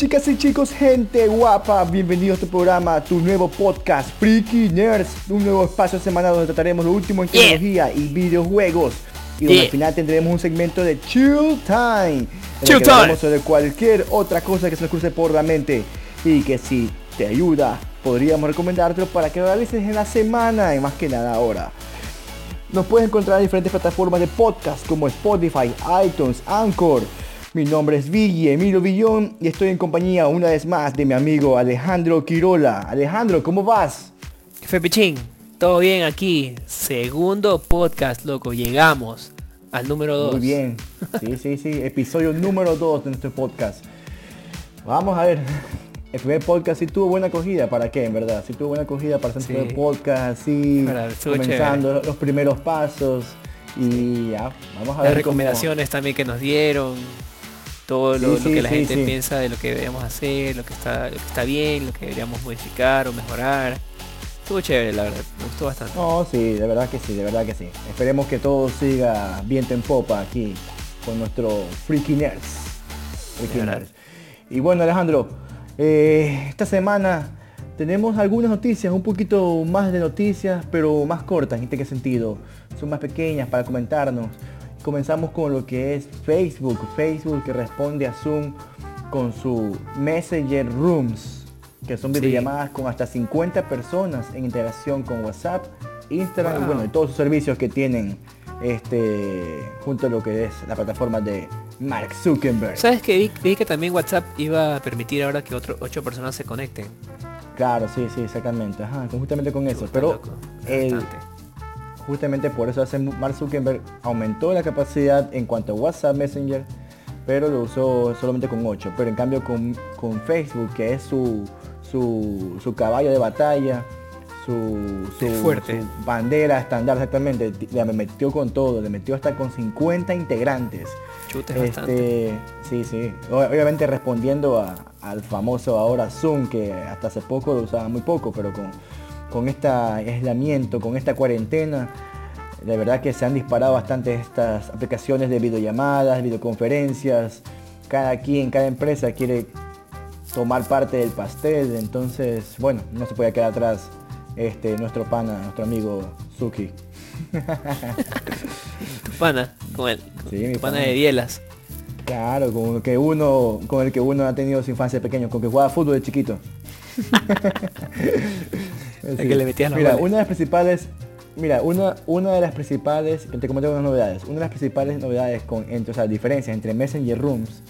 Chicas y chicos, gente guapa, bienvenidos a tu programa, tu nuevo podcast, Freaky Nerds, un nuevo espacio semanal donde trataremos lo último en tecnología y videojuegos. Y donde Yeah. al final tendremos un segmento de Chill Time, Chill Time. sobre cualquier otra cosa que se nos cruce por la mente y que si te ayuda, podríamos recomendártelo para que lo realices en la semana y más que nada ahora. Nos puedes encontrar en diferentes plataformas de podcast como Spotify, iTunes, Anchor. Mi nombre es Viggy, Emilio Villón y estoy en compañía una vez más de mi amigo Alejandro Quirola. Alejandro, ¿cómo vas? Fepichín, todo bien aquí. Segundo podcast, loco. Llegamos al número 2. Muy bien. Sí, sí, sí. Episodio número 2 de nuestro podcast. Vamos a ver. El primer podcast sí tuvo buena acogida. ¿Para qué, en verdad? Sí tuvo buena acogida para hacer Sí. primer podcast, así, comenzando los primeros pasos. Y ya, vamos a ver Las cómo- recomendaciones también que nos dieron. Todo lo, Sí, lo sí, que la sí, gente piensa de lo que debemos hacer, lo que está, lo que está bien, lo que deberíamos modificar o mejorar. Estuvo chévere, la verdad. Me gustó bastante. No, sí, de verdad que sí, de verdad que sí. Esperemos que todo siga viento en popa aquí con nuestro Freaky Nerds. Freaky. Nerds. Y bueno, Alejandro, eh, esta semana tenemos algunas noticias, un poquito más de noticias, pero más cortas. ¿En qué sentido? Son más pequeñas para comentarnos. Comenzamos con lo que es Facebook. Facebook que responde a Zoom con su Messenger Rooms, que son Sí. videollamadas con hasta 50 personas en interacción con WhatsApp, Instagram y bueno, y todos sus servicios que tienen este junto a lo que es la plataforma de Mark Zuckerberg. ¿Sabes que vi, vi que también WhatsApp iba a permitir ahora que otro, ocho personas se conecten? Claro, sí, sí, exactamente. Ajá, justamente con eso. Pero el-. Justamente por eso hace Mark Zuckerberg aumentó la capacidad en cuanto a WhatsApp Messenger, pero lo usó solamente con 8. Pero en cambio con, con Facebook, que es su, su, su caballo de batalla, su, su, fuerte. su bandera estándar exactamente, le metió con todo, le metió hasta con 50 integrantes. Chuta, es bastante. Este, sí, sí. Obviamente respondiendo a- al famoso ahora Zoom, que hasta hace poco lo usaba muy poco, pero con, con este aislamiento, con esta cuarentena, de verdad que se han disparado bastante estas aplicaciones de videollamadas, videoconferencias. Cada quien, cada empresa quiere tomar parte del pastel, entonces, bueno, no se puede quedar atrás este, nuestro pana, nuestro amigo Suki. Tu pana, con el, Sí, mi tu pana pana. de bielas. Claro, con el que uno, con el que uno ha tenido su infancia de pequeño, con que jugaba fútbol de chiquito. Que le metías Mira, goles. una de las principales, mira, una, una de las principales, te comento unas novedades, una de las principales novedades con, entre, o sea, diferencias entre Messenger Rooms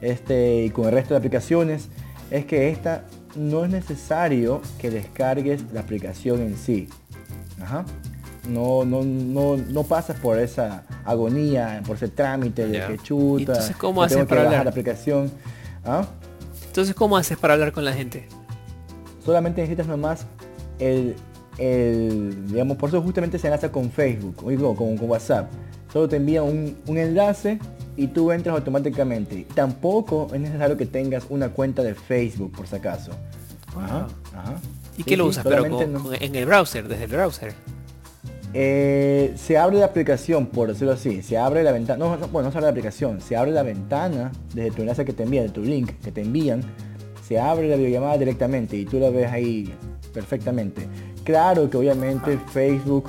este, y con el resto de aplicaciones es que esta no es necesario que descargues la aplicación en sí. Ajá. No, no, no, no pasas por esa agonía, por ese trámite de que chuta. ¿Y entonces cómo haces para hablar? la aplicación. ¿Ah? Entonces, ¿cómo haces para hablar con la gente? solamente necesitas nomás el, el, digamos, por eso justamente se enlaza con Facebook, o con, con WhatsApp. Solo te envía un, un enlace y tú entras automáticamente. Tampoco es necesario que tengas una cuenta de Facebook, por si acaso. Ajá, ajá. ¿Y Sí, qué lo sí, usas? Pero con- no- con- en el browser, desde el browser. Eh, se abre la aplicación, por decirlo así, se abre la ventana, no, no, bueno, no se abre la aplicación, se abre la ventana desde tu enlace que te envían, de tu link que te envían, se abre la videollamada directamente y tú la ves ahí perfectamente. Claro que obviamente Facebook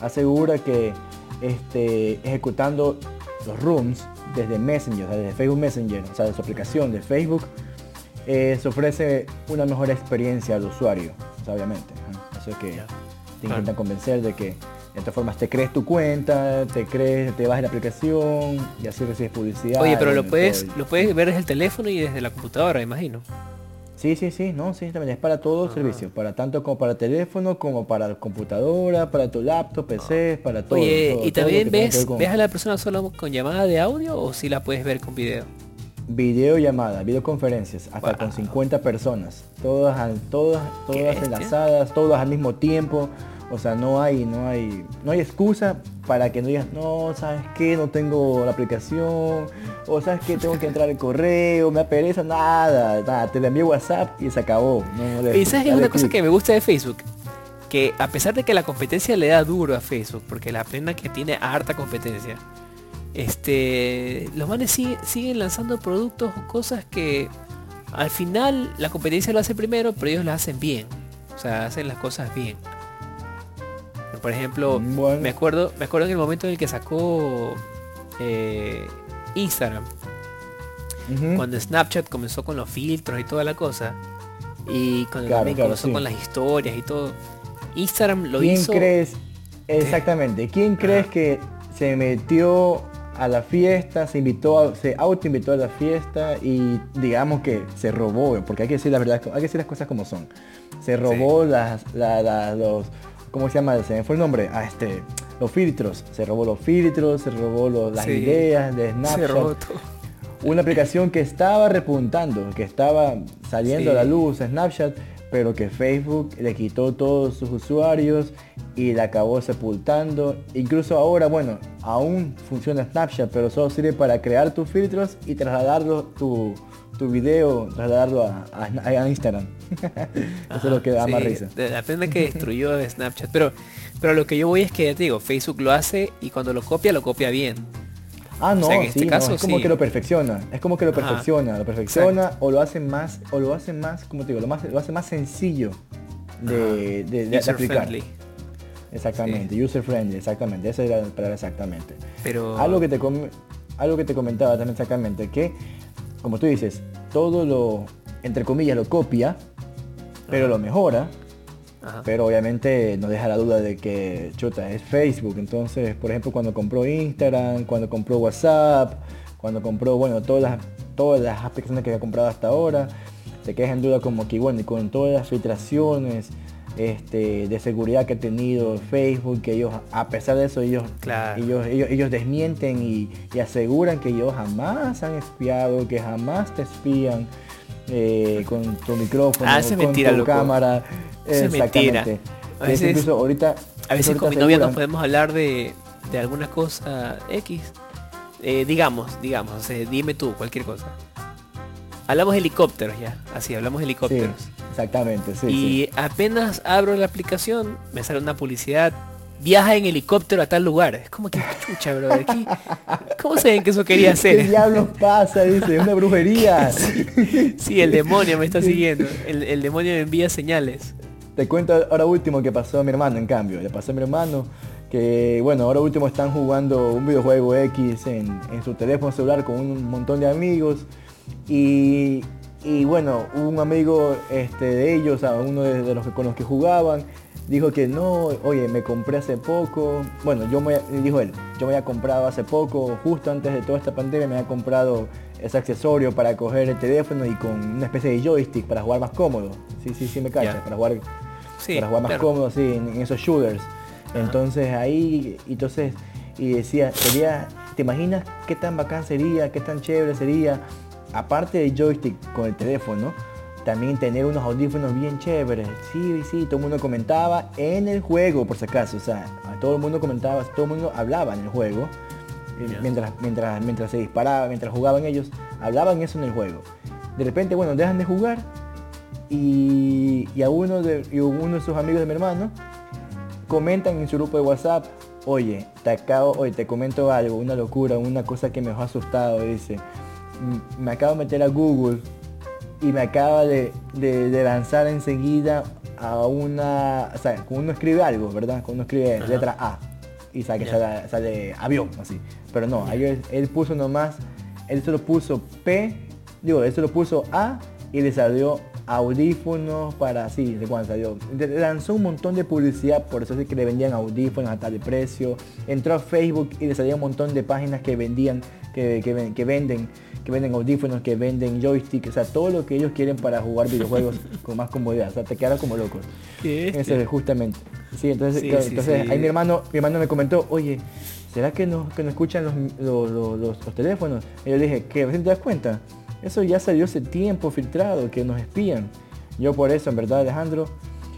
asegura que este, ejecutando los rooms desde Messenger, o sea, desde Facebook Messenger, o sea, de su aplicación de Facebook, eh, se ofrece una mejor experiencia al usuario, o sea, obviamente. Eso es que te intentan convencer de que de todas formas te crees tu cuenta, te crees, te vas la aplicación y así recibes publicidad. Oye, pero lo puedes, todo. lo puedes ver desde el teléfono y desde la computadora, imagino. Sí, sí, sí, no, sí, también es para todo el servicio, para tanto como para teléfono, como para computadora, para tu laptop, PC, para todo. Oye, todo- ¿y todo también que tenga que ves, con ves a la persona solo con llamada de audio o si la puedes ver con video? Videollamada, videoconferencias, hasta Wow. con 50 personas, todas, todas, todas enlazadas, todas al mismo tiempo. O sea, no hay, no hay, no hay excusa para que no digas, no, ¿sabes qué? No tengo la aplicación, o ¿sabes qué? Tengo que entrar al correo, me apereza, nada, nada, te la envío WhatsApp y se acabó. No, Y sabes es una cosa que me gusta de Facebook, que a pesar de que la competencia le da duro a Facebook, porque la pena que tiene harta competencia, este, los manes sigue- siguen lanzando productos o cosas que al final la competencia lo hace primero, pero ellos lo hacen bien. O sea, hacen las cosas bien. Por ejemplo, Bueno. me acuerdo, me acuerdo en el momento en el que sacó eh, Instagram, cuando Snapchat comenzó con los filtros y toda la cosa, y cuando Claro, también claro, comenzó sí. con las historias y todo, Instagram lo ¿Quién hizo. crees? Exactamente. ¿Quién crees que se metió a la fiesta, se invitó, a- se autoinvitó a la fiesta y digamos que se robó, porque hay que decir la verdad, hay que decir las cosas como son. Se robó las, la- la- los, ¿cómo se llama? Se me fue el nombre. Ah, este, los filtros. Se robó los filtros, se robó los- las Sí. ideas de Se Snapchat. robó todo. Una aplicación que estaba repuntando, que estaba saliendo a la luz, Snapchat, pero que Facebook le quitó todos sus usuarios y la acabó sepultando. Incluso ahora, bueno, aún funciona Snapchat, pero solo sirve para crear tus filtros y trasladarlo, tu, tu video, trasladarlo a, a- a Instagram. Eso es lo que da más risa. La pena que destruyó de Snapchat. Pero, pero lo que yo voy es que ya te digo, Facebook lo hace y cuando lo copia, lo copia bien. Ah, no, O sea, en este no, caso, es como sí. que lo perfecciona, es como que lo Ajá. perfecciona, lo perfecciona o lo hace más, o lo hace más, como te digo, lo, más, lo hace más sencillo de, de- de- de User aplicar. friendly. Exactamente, user friendly, exactamente, esa era la palabra exactamente. Pero Algo que te com- algo que te comentaba también exactamente, que como tú dices, todo lo, entre comillas, lo copia, pero lo mejora, Ajá. pero obviamente nos deja la duda de que chuta es Facebook. Entonces por ejemplo cuando compró Instagram cuando compró WhatsApp cuando compró bueno todas las todas las aplicaciones que había comprado hasta ahora te quedas en duda como que bueno y con todas las filtraciones este, de seguridad que ha tenido Facebook que ellos a pesar de eso ellos Claro. ellos, ellos, ellos desmienten y, y aseguran que ellos jamás han espiado que jamás te espían eh, con tu micrófono Ah, con mentira, tu loco. cámara Eso. Exactamente. A veces- incluso ahorita, A veces con mi novia nos podemos hablar de, de alguna cosa X. Eh, digamos, digamos, o sea, dime tú, cualquier cosa. Hablamos de helicópteros ya, así, hablamos de Sí, helicópteros. Exactamente, sí, y sí. apenas abro la aplicación, me sale una publicidad. Viaja en helicóptero a tal lugar. Es como que chucha, bro. Aquí, ¿Cómo saben que eso quería ¿Qué hacer? diablos pasa? Dice, una brujería. Sí, el demonio me está siguiendo. El, el demonio me envía señales. Te cuento ahora último que pasó a mi hermano, en cambio. Le pasó a mi hermano que, bueno, ahora último están jugando un videojuego X en, en su teléfono celular con un montón de amigos. Y, y bueno, un amigo este, de ellos, uno de, de los que, con los que jugaban, dijo que no, oye, me compré hace poco. Bueno, yo me, dijo él, yo me había comprado hace poco, justo antes de toda esta pandemia, me había comprado ese accesorio para coger el teléfono y con una especie de joystick para jugar más cómodo. Sí, sí, sí me cachas, para jugar Sí, para jugar más claro. cómodo en, en esos shooters. Entonces ahí, entonces, y decía, sería, ¿te imaginas qué tan bacán sería, qué tan chévere sería, aparte del joystick con el teléfono, también tener unos audífonos bien chéveres? Sí, sí, todo el mundo comentaba en el juego, por si acaso, o sea, todo el mundo comentaba, todo el mundo hablaba en el juego, eh, mientras, mientras, mientras se disparaba, mientras jugaban ellos, hablaban eso en el juego. De repente, bueno, dejan de jugar y, y a uno de, y uno de sus amigos de mi hermano comentan en su grupo de WhatsApp, oye, te acabo, oye, te comento algo, una locura, una cosa que me ha asustado, dice, "M- me acabo de meter a Google y me acaba de, de- de lanzar enseguida a una, o sea, cuando uno escribe algo, ¿verdad? Cuando uno escribe Ajá. letra A y sabe que sale, sale avión, así. Pero no, ahí él, él puso nomás, él solo puso P, digo, él solo puso A y le salió audífonos para así, de cuándo salió. Lanzó un montón de publicidad, por eso es que le vendían audífonos a tal precio. Entró a Facebook y le salía un montón de páginas que vendían, que, que ven- que venden, que venden audífonos, que venden joystick, o sea, todo lo que ellos quieren para jugar videojuegos con más comodidad. O sea, te quedas como loco. ¿Qué es? Justamente. Sí, entonces, Sí, claro, sí, entonces sí. ahí mi hermano, mi hermano me comentó, oye, ¿será que no, que no escuchan los, los, los- teléfonos? Y yo le dije, ¿qué? ¿Recién te das cuenta? Eso ya salió hace tiempo filtrado, que nos espían. Yo por eso, en verdad, Alejandro,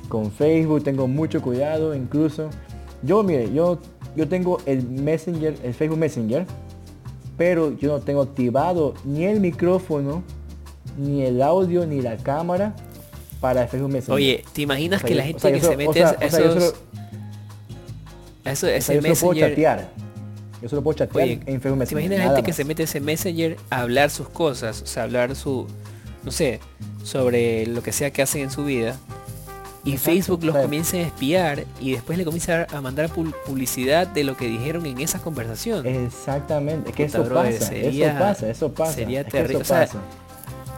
con Facebook tengo mucho cuidado, incluso. Yo, mire, yo, yo tengo el Messenger, el Facebook Messenger, pero yo no tengo activado ni el micrófono, ni el audio, ni la cámara para el Facebook Messenger. Oye, ¿te imaginas O sea, que la gente o sea, que yo se mete o a sea, o sea, yo esos, solo- a eso, ese yo puedo chatear. Yo solo puedo chatear Oye, en Facebook ¿Te Messenger. imaginas nada gente que se mete ese Messenger a hablar sus cosas? O sea, hablar su, no sé, sobre lo que sea que hacen en su vida. Y Exacto, Facebook los comienza a espiar y después le comienza a mandar publicidad de lo que dijeron en esa conversación. Exactamente, es que Puta, eso brother, pasa, sería- eso pasa, eso pasa. sería es que eso terri- o sea, pasa.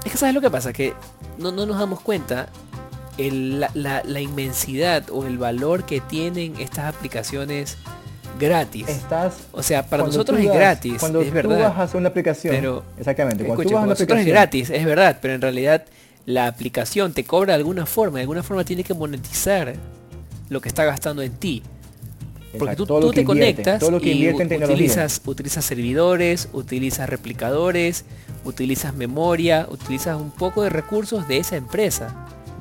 Es que sabes lo que pasa, que no, no nos damos cuenta el- la, la- la inmensidad o el valor que tienen estas aplicaciones gratis. Estás O sea, para nosotros es gratis, Cuando es tú verdad. vas a hacer una aplicación, Pero- exactamente, cuando Escucha, tú vas a para una nosotros es gratis, es verdad, pero en realidad la aplicación te cobra de alguna forma, de alguna forma tiene que monetizar lo que está gastando en ti. Porque exacto, tú, tú te invierte, conectas todo lo que y en utilizas, utilizas servidores, utilizas replicadores, utilizas memoria, utilizas un poco de recursos de esa empresa.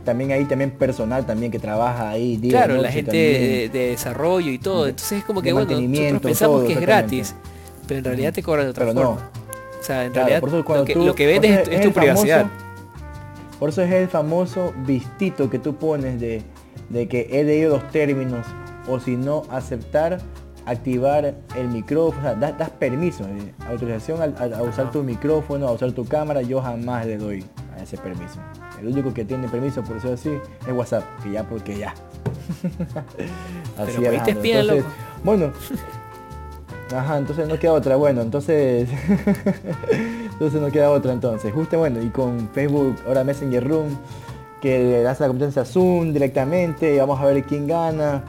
También hay también personal también que trabaja ahí día claro, la gente de, de desarrollo y todo. Entonces es como que bueno, nosotros pensamos todo, que es gratis, pero en realidad te cobran de otra Pero no. forma. O sea, en Claro, realidad por eso lo, que, tú- lo que vendes es, tu famoso- privacidad. Por eso es el famoso vistito que tú pones de, de que he leído los términos o si no aceptar, activar el micrófono, o sea, das, das permiso, eh, autorización al- a, usar tu micrófono, a usar tu cámara, yo jamás le doy a ese permiso. El único que tiene permiso, por decirlo así, es WhatsApp, que ya porque ya. Pero te Alejandro. espían, Entonces, loco. Bueno, Ajá, entonces no queda otra, bueno, entonces entonces no queda otra entonces. Justo bueno, y con Facebook, ahora Messenger Room, que le das la competencia a Zoom directamente, y vamos a ver quién gana.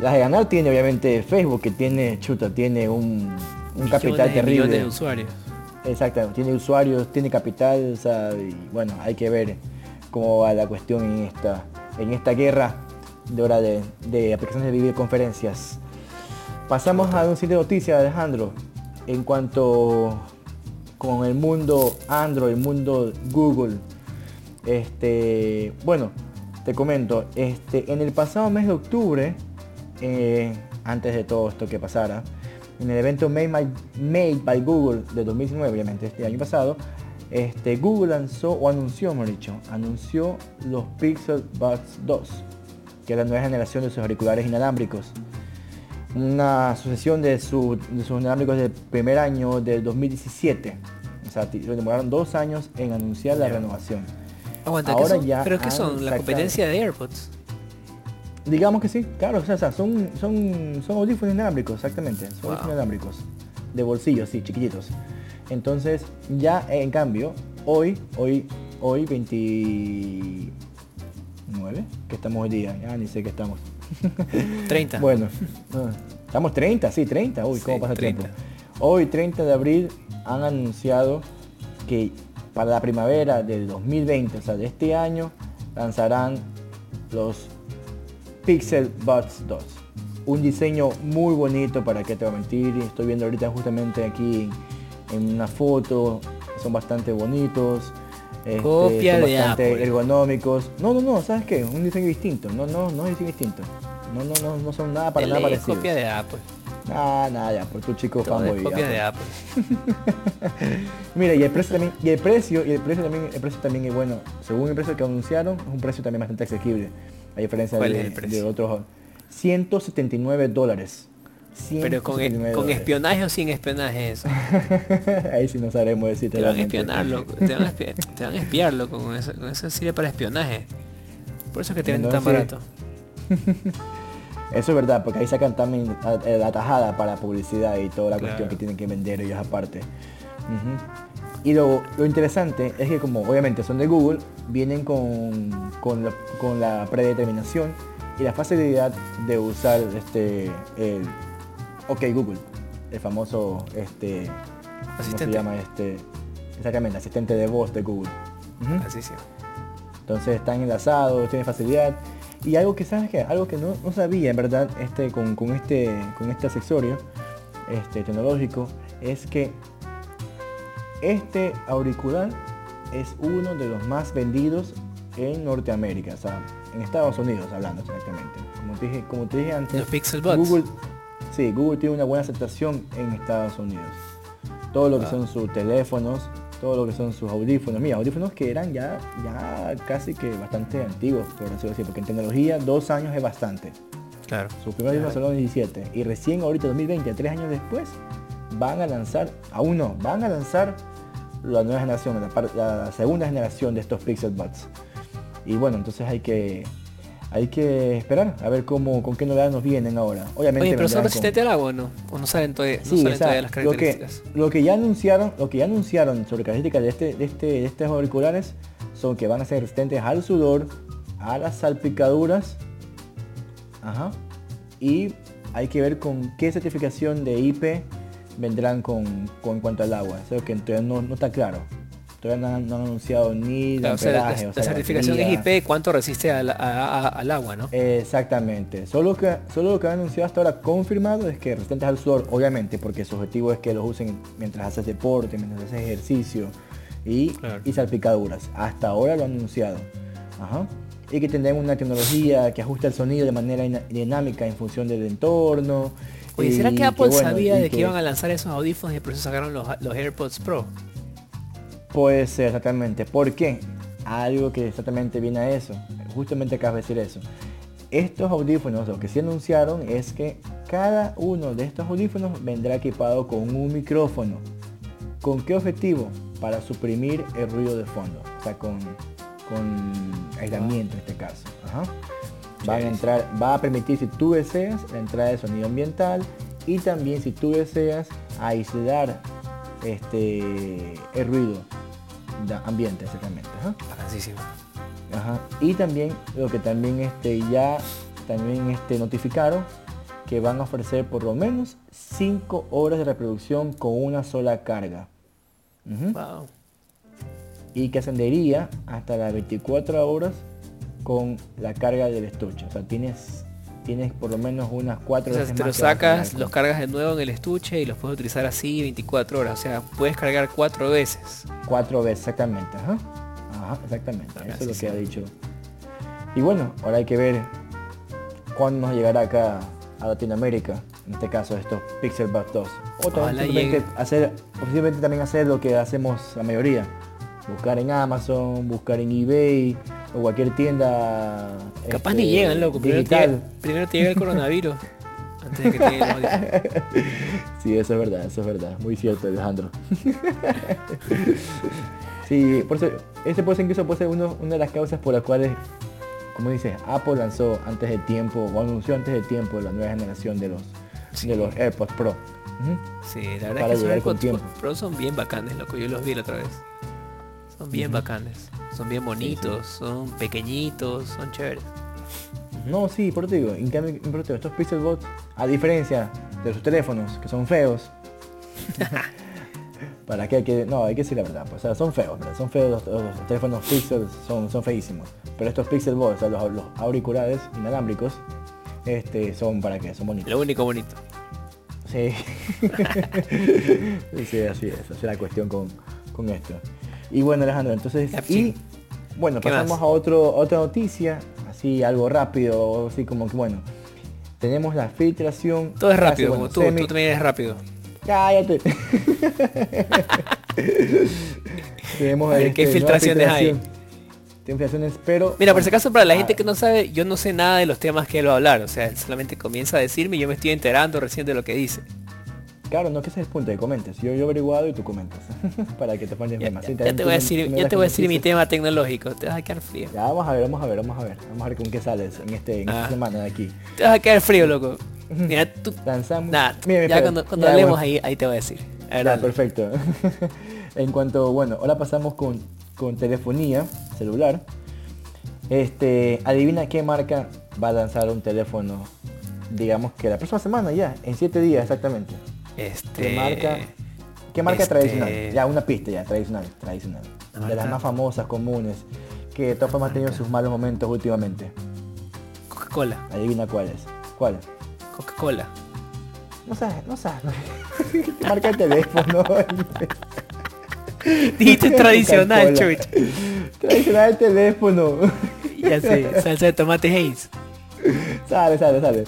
Las de ganar tiene obviamente Facebook, que tiene, chuta, tiene un, un capital terrible. de usuarios. Exacto, tiene usuarios, tiene capital, y bueno, hay que ver cómo va la cuestión en esta, en esta guerra de hora de, de aplicaciones de videoconferencias. Pasamos a un sitio de noticias, Alejandro, en cuanto con el mundo Android, el mundo Google. Este, bueno, te comento, este, en el pasado mes de octubre, eh, antes de todo esto que pasara, en el evento Made by, Made by Google de 2019, obviamente este año pasado, este, Google lanzó o anunció, mejor dicho, anunció los Pixel Buds 2, que es la nueva generación de sus auriculares inalámbricos. Una sucesión de, su- de sus inalámbricos del primer año del 2017. O sea, demoraron dos años en anunciar la renovación. Aguanta, Ahora ¿qué son? ya ¿Pero qué son? La competencia de AirPods. Digamos que sí, claro, o sea, son, son, son audífonos inalámbricos, exactamente. Son Wow. audífonos inalámbricos. De bolsillo, sí, chiquititos. Entonces, ya en cambio, hoy, hoy, hoy 29, que estamos hoy día, ya ni sé qué estamos. 30. Bueno, estamos 30, sí, 30, uy, cómo Sí, pasa el 30. tiempo. Hoy, 30 de abril, han anunciado que para la primavera del 2020, o sea, de este año, lanzarán los Pixel Buds 2. Un diseño muy bonito, para que te voy a mentir, estoy viendo ahorita justamente aquí en, una foto, son bastante bonitos. este, Copia son de bastante Apple. ergonómicos. No, no, no, ¿sabes qué? Un diseño distinto. No, no, no es diseño distinto. No, no, no, no son nada para De nada parecidos. copia de Apple. Ah, nada, ya, por tu chico Todo fanboy. copia de. Apple. Mira, y el precio también, y el precio, y el precio también, el precio también es bueno. Según el precio que anunciaron, es un precio también bastante asequible. A diferencia ¿Cuál de, es el precio? de otros 179 dólares. Pero con, 179 con dólares. espionaje o sin espionaje eso. Ahí sí no sabremos decirte Te van a espionar, loco. Te van a espiar, te van a espiar, loco. Con eso, con eso sirve para espionaje. Por eso es que te venden tan barato. Eso es verdad, porque ahí sacan también a- eh, la tajada para publicidad y toda la Claro. cuestión que tienen que vender ellos aparte. Y lo, lo interesante es que como obviamente son de Google, vienen con, con, la, con la predeterminación y la facilidad de usar este el OK Google, el famoso este ¿cómo se llama este? Exactamente, asistente de voz de Google. Así sí. Entonces están enlazados, tienen facilidad. Y algo que sabes que, algo que no, no sabía en verdad este, con, con este, con este accesorio este, tecnológico es que este auricular es uno de los más vendidos en Norteamérica, o sea, en Estados Unidos hablando exactamente. Como te dije, como te dije antes, Los Pixel. Google, sí, Google tiene una buena aceptación en Estados Unidos. Todo lo que Ah. son sus teléfonos, todo lo que son sus audífonos. Mira, audífonos que eran ya, ya casi que bastante antiguos, por decirlo así, porque en tecnología dos años es bastante. Claro. Sus primeros audífonos salieron en 17. Y recién ahorita, 2020, tres años después, van a lanzar, aún no, van a lanzar la nueva generación, la, la segunda generación de estos Pixel Buds. Y bueno, entonces hay que hay que esperar a ver cómo con qué novedades nos vienen ahora. Obviamente Oye, pero son vendrán con- resistentes al agua o no? ¿O no salen todavía, no Sí, salen o sea, todavía las lo que, características? lo que ya anunciaron, lo que ya anunciaron sobre características de este, de este, de estos auriculares son que van a ser resistentes al sudor, a las salpicaduras, ajá, y hay que ver con qué certificación de IP vendrán con, con en cuanto al agua. Eso que todavía no, no está claro. Todavía no han, no han anunciado ni Claro, o sea, la, amperaje, o la sea, la certificación es IP, ¿cuánto resiste al, a- a- al agua, no? Exactamente. Solo, que, solo lo que han anunciado hasta ahora confirmado es que resistentes al sudor, obviamente, porque su objetivo es que los usen mientras haces deporte, mientras haces ejercicio y, Claro. y salpicaduras. Hasta ahora lo han anunciado. Ajá. Y que tendrán una tecnología que ajusta el sonido de manera dinámica en función del entorno. Oye, ¿será que Apple bueno, sabía de que, iban a lanzar esos audífonos y por eso sacaron los, los AirPods Pro? Puede ser, exactamente. ¿Por qué? Algo que exactamente viene a eso. Justamente acabas de decir eso. Estos audífonos, lo que sí anunciaron es que cada uno de estos audífonos vendrá equipado con un micrófono. ¿Con qué objetivo? Para suprimir el ruido de fondo. O sea, con, con aislamiento en este caso. Ajá. Van a entrar, va a permitir si tú deseas la entrada de sonido ambiental y también si tú deseas aislar este el ruido ambiente exactamente. Ajá. Ajá. Y también lo que también este ya también este notificaron que van a ofrecer por lo menos 5 horas de reproducción con una sola carga. Wow. Y que ascendería hasta las 24 horas con la carga del estuche. O sea, tienes tienes por lo menos unas 4 O sea, veces te más a sacas, los cargas de nuevo en el estuche y los puedes utilizar así 24 horas. O sea, puedes cargar cuatro veces. Cuatro veces, exactamente. Ajá, Ajá, exactamente. Ah, Eso es lo sí. que ha dicho. Y bueno, ahora hay que ver cuándo nos llegará acá a Latinoamérica, en este caso estos Pixel Buds 2. O también hacer, posiblemente también hacer lo que hacemos la mayoría. Buscar en Amazon, buscar en eBay o cualquier tienda. Capaz este, ni llegan, loco. Primero te, digital. llega, primero te llega el coronavirus. antes de que te llegue el audio. Sí, eso es verdad, eso es verdad. Muy cierto, Alejandro. sí, por eso, este puede ser incluso puede ser uno- una de las causas por las cuales, como dices, Apple lanzó antes de tiempo o anunció antes de tiempo la nueva generación de los, Sí. de los AirPods Pro. Sí, la verdad Para es que con AirPods. Pro son bien bacanes, loco. Yo los vi la otra vez. Son bien bacanes. Son bien bonitos, son pequeñitos, son chéveres. No, sí, por eso te digo, en cambio, por te digo, estos Pixel Buds, a diferencia de sus teléfonos, que son feos, para que hay que, no, hay que decir la verdad, pues, o sea, son feos, ¿verdad? son feos los, los teléfonos Pixel, son, son feísimos, pero estos Pixel Buds, o sea, los, los auriculares inalámbricos, este, son para qué, son bonitos. Lo único bonito. Sí. sí, así es, así es la cuestión con, con esto. Y bueno, Alejandro, entonces, y bueno, ¿Qué pasamos más? a otro, otra noticia, así algo rápido, así como que bueno, tenemos la filtración. Todo es casi, rápido, bueno, como tú. semi- Tú también eres rápido. Cállate. tenemos ver, este, ¿qué nueva filtraciones hay? filtración. Filtraciones, pero Mira, por si acaso, para la ah, gente que no sabe, yo no sé nada de los temas que él va a hablar. O sea, él solamente comienza a decirme y yo me estoy enterando recién de lo que dice. Claro, no que ese es el punto de comentes. Yo, yo he averiguado y tú comentas. para que te pongas Ya, más. ya- Sí, ya también te voy a decir, ya te voy a decir mi tema tecnológico. Te vas a quedar frío. Ya vamos a ver, vamos a ver, vamos a ver. Vamos a ver con qué sales en este en Ah. esta semana de aquí. Te vas a quedar frío, loco. Mira, tú... Lanzamos. Mira, ya cuando, cuando ya, hablemos bueno. ahí, ahí te voy a decir. A ver, Ya, dale. perfecto. en cuanto, bueno, ahora pasamos con, con telefonía celular. Este, adivina qué marca va a lanzar un teléfono, digamos que la próxima semana ya, en siete días exactamente. Este... ¿Qué marca? ¿Qué marca este- tradicional? Ya, una pista ya, tradicional, tradicional. De las más famosas, comunes, que de todas formas han tenido sus malos momentos últimamente. Coca-Cola. Adivina cuál es. ¿Cuál? Coca-Cola. No sabes, no sabes. Marca el teléfono. Dijiste tradicional. Tradicional el teléfono. Ya sé, salsa de tomate Hayes. sale, sale, sale.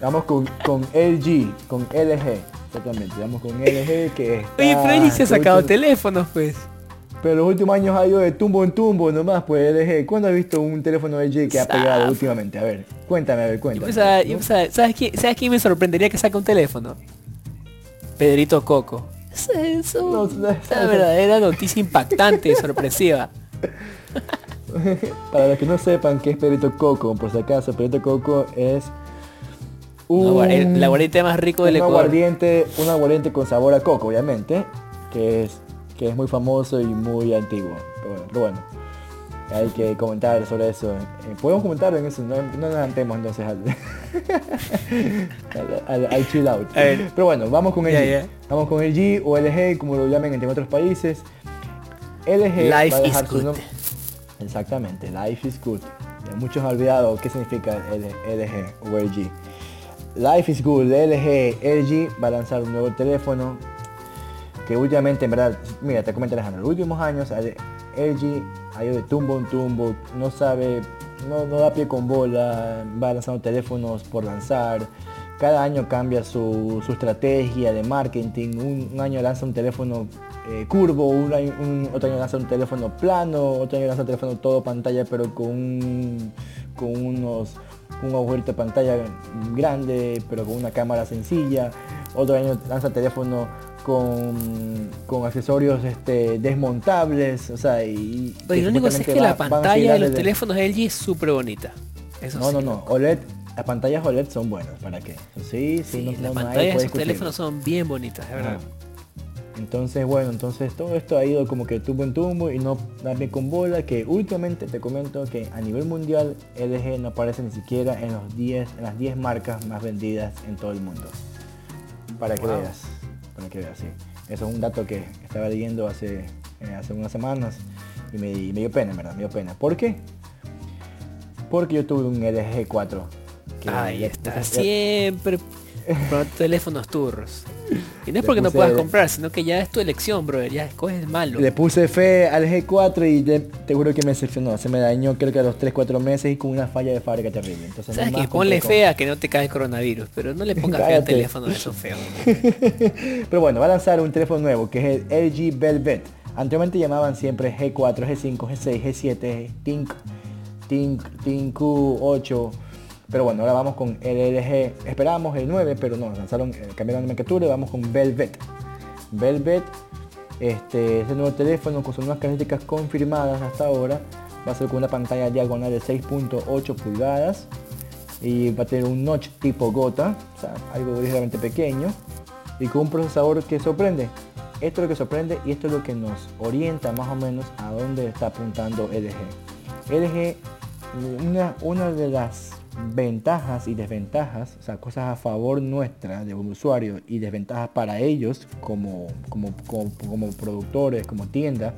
Vamos con, con LG, con LG. Exactamente, vamos con LG que está... Oye, sí se ha sacado teléfonos, pues. Pero los últimos años ha ido de tumbo en tumbo nomás, pues LG. ¿Cuándo has visto un teléfono LG que ha pegado últimamente? A ver, cuéntame, a ver, cuéntame. ¿no? pensaba, ¿sabes, quién, ¿Sabes quién me sorprendería que saque un teléfono? Pedrito Coco. Eso es un- No, una verdadera noticia impactante y sorpresiva. Para los que no sepan qué es Perito Coco, por si acaso, Perito Coco es Un el, el aguardiente más rico del un Ecuador. aguardiente, un aguardiente con sabor a coco, obviamente, que es, que es muy famoso y muy antiguo. Pero bueno, pero bueno, hay que comentar sobre eso. Eh, Podemos comentar en eso, no, no nos adelantemos entonces al, al, al- al chill out. Pero bueno, vamos con el G. Vamos con el G o LG, como lo llamen entre otros países. LG va a Life dejar is su good. Exactamente, life is good. Muchos han olvidado qué significa el LG o LG. Life is good, LG, LG va a lanzar un nuevo teléfono que últimamente en verdad, mira, te comento Alejandro, en los últimos años LG ha ido de tumbo en tumbo, no sabe, no, da pie con bola, va lanzando teléfonos por lanzar, cada año cambia su, su estrategia de marketing, un, año lanza un teléfono eh, curvo, un un- otro año lanza un teléfono plano, otro año lanza un teléfono todo pantalla pero con, con unos un agujerito de pantalla grande pero con una cámara sencilla, otro año lanza teléfono con, con accesorios este, desmontables, o sea, y... Lo único es que la va- pantalla de los teléfonos LG es súper bonita. Eso No, sí. no, no, OLED, las pantallas OLED son buenas, ¿para qué? Sí, sí, Sí, no, las no- pantallas de puede esos discutirlo. teléfonos son bien bonitas, de verdad. Ajá. Entonces, bueno, entonces todo esto ha ido como que tumbo en tumbo y no darme con bola, que últimamente te comento que a nivel mundial LG no aparece ni siquiera en los 10, en las 10 marcas más vendidas en todo el mundo. Para que Wow. veas, para que veas, sí. Eso es un dato que estaba leyendo hace, eh, hace unas semanas y me, y me dio pena, en verdad, me dio pena. ¿Por qué? Porque yo tuve un LG 4. que Ahí ya- está, ya- siempre teléfonos turros. Y no es porque no puedas comprar, sino que ya es tu elección, brother. Ya escoges el malo. Le puse fe al G4 y de- te juro que me decepcionó. Se me dañó creo que a los 3-4 meses y con una falla de fábrica terrible. Entonces, Sabes que ponle compré fea que no te cae el coronavirus, pero no le pongas feo al teléfono feos. con- Pero bueno, va a lanzar un teléfono nuevo que es el LG Velvet. Anteriormente llamaban siempre G4, G5, G6, G7, Tink, Tink, Tinku 8. Pero bueno, ahora vamos con el LG. Esperábamos el 9, pero no, lanzaron, eh, cambiaron de nomenclatura y vamos con Velvet. Velvet, este, este nuevo teléfono con sus nuevas características confirmadas hasta ahora. Va a ser con una pantalla diagonal de 6.8 pulgadas y va a tener un notch tipo gota, o sea, algo ligeramente pequeño y con un procesador que sorprende. Esto es lo que sorprende y esto es lo que nos orienta más o menos a dónde está apuntando LG. LG, una, una de las ventajas y desventajas, o sea, cosas a favor nuestra de un usuario y desventajas para ellos como, como, como, productores, como tienda,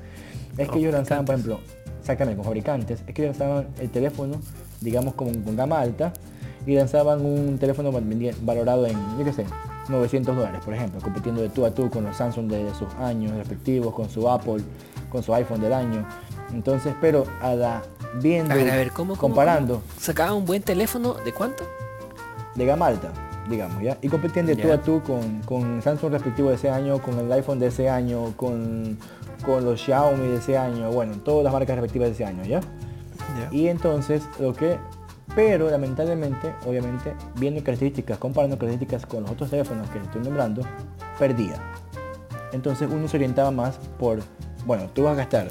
es que ellos lanzaban, por ejemplo, exactamente, con fabricantes, es que ellos lanzaban el teléfono, digamos, como con gama alta y lanzaban un teléfono valorado en, yo qué sé, 900 dólares, por ejemplo, compitiendo de tú a tú con los Samsung de sus años respectivos, con su Apple, con su iPhone del año. Entonces, pero a la viendo, A ver, a ver, ¿cómo? cómo, comparando? ¿Sacaba un buen teléfono de cuánto? de gama alta, digamos, ¿ya? Y compitiendo de tú a tú con, con Samsung respectivo de ese año, con el iPhone de ese año, con, con los Xiaomi de ese año, bueno, todas las marcas respectivas de ese año, ¿ya? Y entonces lo que, pero lamentablemente, obviamente, viendo características, comparando características con los otros teléfonos que estoy nombrando, perdía. Entonces uno se orientaba más por, bueno, tú vas a gastar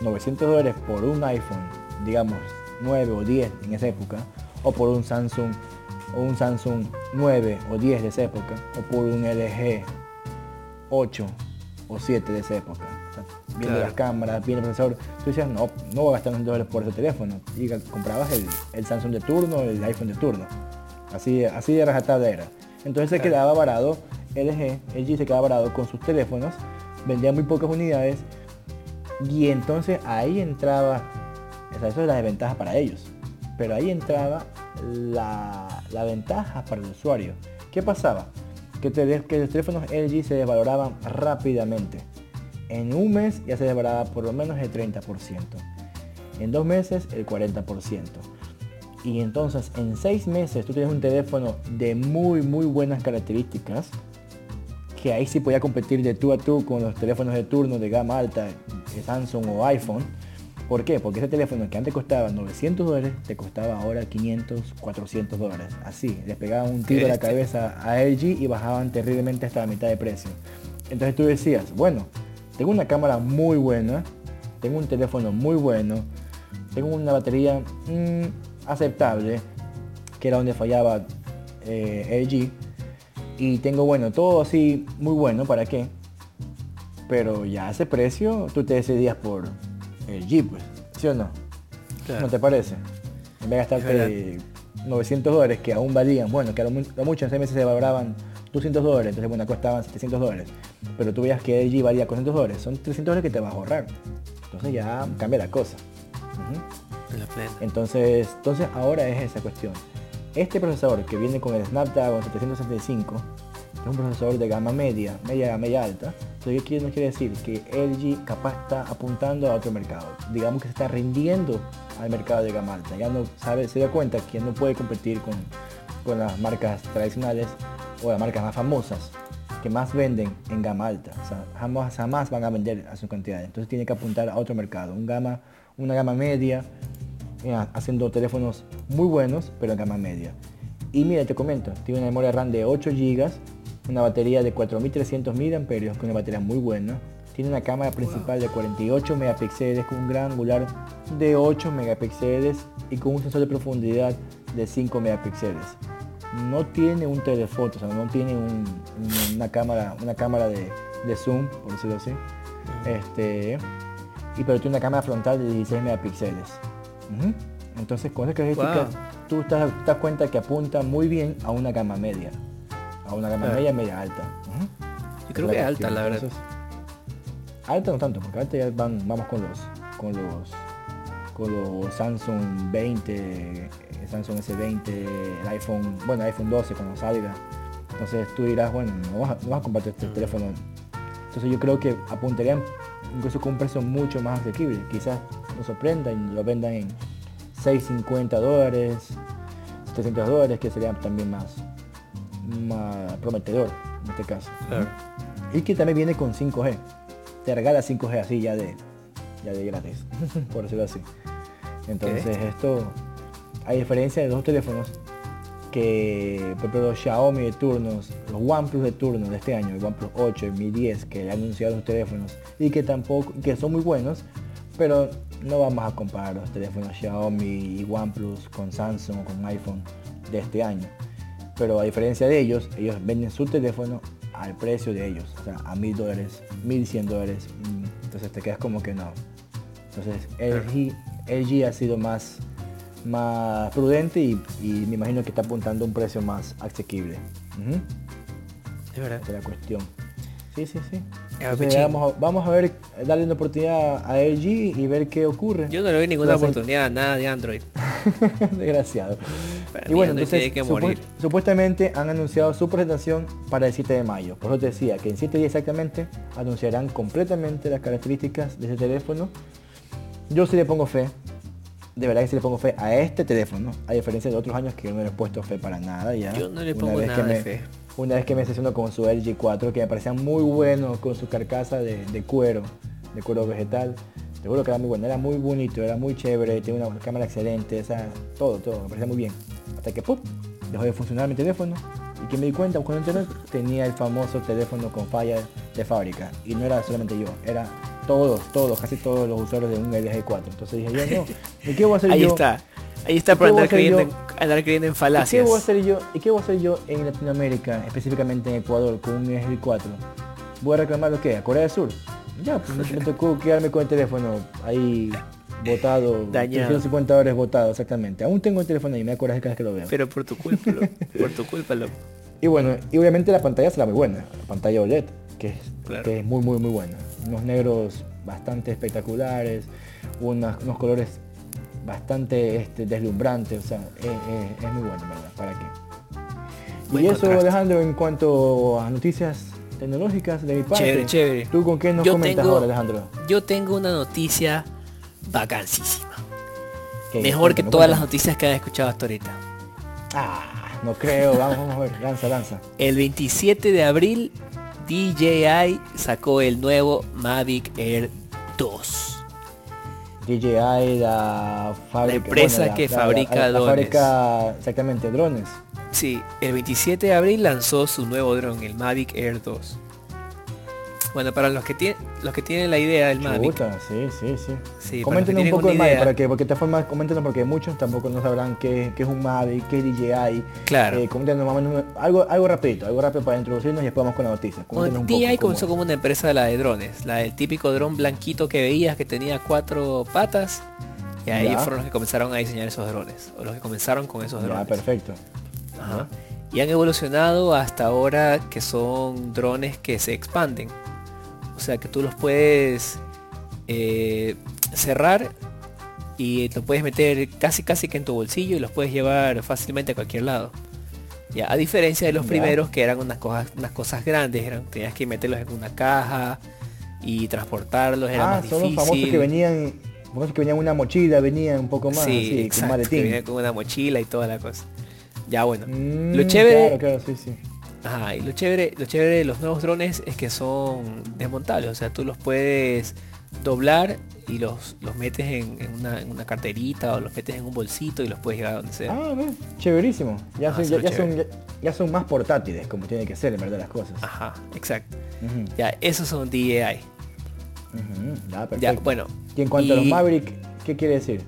900 dólares por un iPhone, digamos 9 o 10 en esa época, o por un Samsung, o un Samsung 9 o 10 de esa época, o por un LG 8 o 7 de esa época. O sea, viendo Claro. las cámaras, viendo el procesador, tú decías, no, no voy a gastar 900 dólares por ese teléfono. Y comprabas el, el Samsung de turno, el iPhone de turno. Así, así de rajatabla era. Entonces se quedaba varado, LG, LG se quedaba varado con sus teléfonos, vendía muy pocas unidades y entonces ahí entraba, o sea, eso es la desventaja para ellos, pero ahí entraba la, la ventaja para el usuario. ¿Qué pasaba? Que, tele- que los teléfonos LG se desvaloraban rápidamente. En un mes ya se desvaloraba por lo menos el 30%. En dos meses el 40%. Y entonces en seis meses tú tienes un teléfono de muy muy buenas características que ahí sí podía competir de tú a tú con los teléfonos de turno de gama alta, de Samsung o iPhone. ¿Por qué? Porque ese teléfono que antes costaba 900 dólares, te costaba ahora 500, 400 dólares. Así, les pegaban un tiro a la cabeza a LG y bajaban terriblemente hasta la mitad de precio. Entonces tú decías, bueno, tengo una cámara muy buena, tengo un teléfono muy bueno, tengo una batería mm, aceptable, que era donde fallaba eh, LG, y tengo, bueno, todo así muy bueno, ¿para qué? Pero ya a ese precio tú te decidías por LG, pues, ¿sí o no? Claro. ¿No te parece? En vez de gastarte 900 dólares que aún valían, bueno, que a lo, mu- lo mucho en seis meses se valoraban 200 dólares, entonces bueno, costaban 700 dólares. Pero tú veías que LG valía 400 dólares, son 300 dólares que te vas a ahorrar. Entonces ya cambia la cosa. La plena. Entonces, entonces ahora es esa cuestión. Este procesador que viene con el Snapdragon 765 es un procesador de gama media, media, media alta. Entonces, ¿qué no quiere decir? Que LG capaz está apuntando a otro mercado. Digamos que se está rindiendo al mercado de gama alta. Ya no sabe, se da cuenta que no puede competir con, con las marcas tradicionales o las marcas más famosas que más venden en gama alta. Jamás, jamás van a vender a su cantidad. Entonces tiene que apuntar a otro mercado. Un gama, una gama media, eh, haciendo teléfonos muy buenos, pero en gama media. Y mira, te comento, tiene una memoria RAM de 8 GB, una batería de 4300 mAh, con una batería muy buena. Tiene una cámara principal de 48 megapíxeles con un gran angular de 8 megapíxeles y con un sensor de profundidad de 5 megapíxeles. No tiene un telefoto, o sea, no tiene un- un- una cámara, una cámara de, de zoom, por decirlo así. Este, y pero tiene una cámara frontal de 16 megapíxeles. Entonces con esas características Wow. tú te das cuenta que apunta muy bien a una gama media. A una gama media, media alta. Yo creo que es alta, la verdad. Entonces, alta no tanto, porque alta ya van, vamos con los con los con los Samsung 20, eh, Samsung S20, el iPhone, bueno iPhone 12 cuando salga. Entonces tú dirás, bueno, no vas a, no vas a comprarte este teléfono. Entonces yo creo que apuntarían incluso con un precio mucho más asequible. Quizás nos sorprenda y lo vendan en 650 dólares, 700 dólares, que sería también más, más prometedor en este caso. Claro. Y que también viene con 5G. Te regala 5G así ya de, ya de gratis, por decirlo así. Entonces esto, a diferencia de los teléfonos que, por ejemplo, los Xiaomi de turnos, los OnePlus de turno de este año, el OnePlus 8, el Mi 10, que han anunciado los teléfonos y que tampoco, que son muy buenos, pero no vamos a comparar los teléfonos Xiaomi y OnePlus con Samsung o con iPhone de este año. Pero a diferencia de ellos, ellos venden su teléfono al precio de ellos, o sea, a mil dólares, mil cien dólares. mm, Entonces te quedas como que no. Entonces LG, LG ha sido más, más prudente y, y me imagino que está apuntando a un precio más asequible. Es verdad. esa es la cuestión. Sí, sí, sí. Entonces, vamos, a, vamos a ver, darle una oportunidad a LG y ver qué ocurre. Yo no le doy ninguna oportunidad, nada de Android. Desgraciado. Y bueno, entonces tiene que supu- morir. supuestamente han anunciado su presentación para el 7 de mayo. Por eso te decía que en 7 días exactamente anunciarán completamente las características de ese teléfono. Yo sí le pongo fe. De verdad que sí le pongo fe a este teléfono. A diferencia de otros años que no le he puesto fe para nada ya. Yo no le Una pongo vez nada que de me- fe. Una vez que me sesionó con su LG 4 que me parecía muy bueno con su carcasa de, de cuero, de cuero vegetal. Seguro que era muy bueno, era muy bonito, era muy chévere, tiene una cámara excelente, esa, todo, todo, me parecía muy bien. Hasta que ¡pum! dejó de funcionar mi teléfono y que me di cuenta buscando internet tenía el famoso teléfono con falla de fábrica. Y no era solamente yo, era todos, todos, casi todos los usuarios de un LG 4. Entonces dije yo, no, ¿y qué voy a hacer Ahí yo? está. Ahí está ¿Y por qué voy a andar creyendo, en, andar creyendo en ¿Y qué falacias. voy a hacer yo? ¿Y qué voy a hacer yo en Latinoamérica, específicamente en Ecuador, con un LG 4? ¿Voy a reclamar lo que? ¿A Corea del Sur? Ya, pues me tocó quedarme con el teléfono ahí botado, Dañado. 350 dólares botado, exactamente. Aún tengo el teléfono ahí, me da coraje cada vez que lo veo. Pero por tu culpa, por tu culpa. Y bueno, y obviamente la pantalla será muy buena, la pantalla OLED, que es, Claro. que es muy, muy, muy buena. Unos negros bastante espectaculares, unas- unos colores bastante este, deslumbrantes, o sea, es, es- es muy bueno, ¿verdad? ¿Para qué? Buen y eso, contraste. Alejandro, en cuanto a noticias tecnológicas de mi parte. Chévere, chévere. ¿Tú con qué nos Yo comentas tengo- ahora, Alejandro? Yo tengo una noticia vacancísima. Mejor que todas las noticias que has escuchado hasta ahorita. Ah, no creo, vamos, vamos a ver, lanza, lanza. El 27 de abril DJI sacó el nuevo Mavic Air 2. DJI, la fábrica. empresa bueno, la- que la- la- fabrica drones. fábrica, exactamente, drones. Sí, el 27 de abril lanzó su nuevo dron, el Mavic Air 2. Bueno, para los que tienen los que tienen la idea del Mavic, Chuta, sí, sí, sí. Sí, Coméntenos un poco Mavic, idea. para que, porque de esta forma, coméntenos porque muchos tampoco no sabrán qué, qué es un Mavic, qué es DJI. claro. Eh, más o menos algo, algo rapidito, algo rápido para introducirnos y después vamos con la noticia. Bueno, DJI comenzó como una empresa de la de drones, la del típico dron blanquito que veías que tenía cuatro patas. Y ahí Ya. fueron los que comenzaron a diseñar esos drones, o los que comenzaron con esos drones. perfecto. Ajá. Y han evolucionado hasta ahora que son drones que se expanden. O sea que tú los puedes eh, cerrar y lo puedes meter casi casi que en tu bolsillo y los puedes llevar fácilmente a cualquier lado. Ya, a diferencia de los Ya. primeros que eran unas cosas, unas cosas grandes, eran, tenías que meterlos en una caja y transportarlos, era Ah, más son los difícil. famosos que venían, famosos que venían en una mochila, venían un poco más, sí, así, con que maletín. venía con una mochila y toda la cosa. Ya bueno. Mm, Lo chévere- Claro, claro, sí, sí. Ajá, y lo chévere, lo chévere de los nuevos drones es que son desmontables, o sea, tú los puedes doblar y los, los metes en, en una, en una carterita o los metes en un bolsito y los puedes llevar a donde sea. Ah, ve, chéverísimo. Ya, Ah, son, ya, son, ya, ya son más portátiles, como tiene que ser, en verdad, las cosas. Ajá, exacto. Ya, esos son DJI. perfecto. Ya, bueno. y en cuanto a los Maverick, ¿qué quiere decir?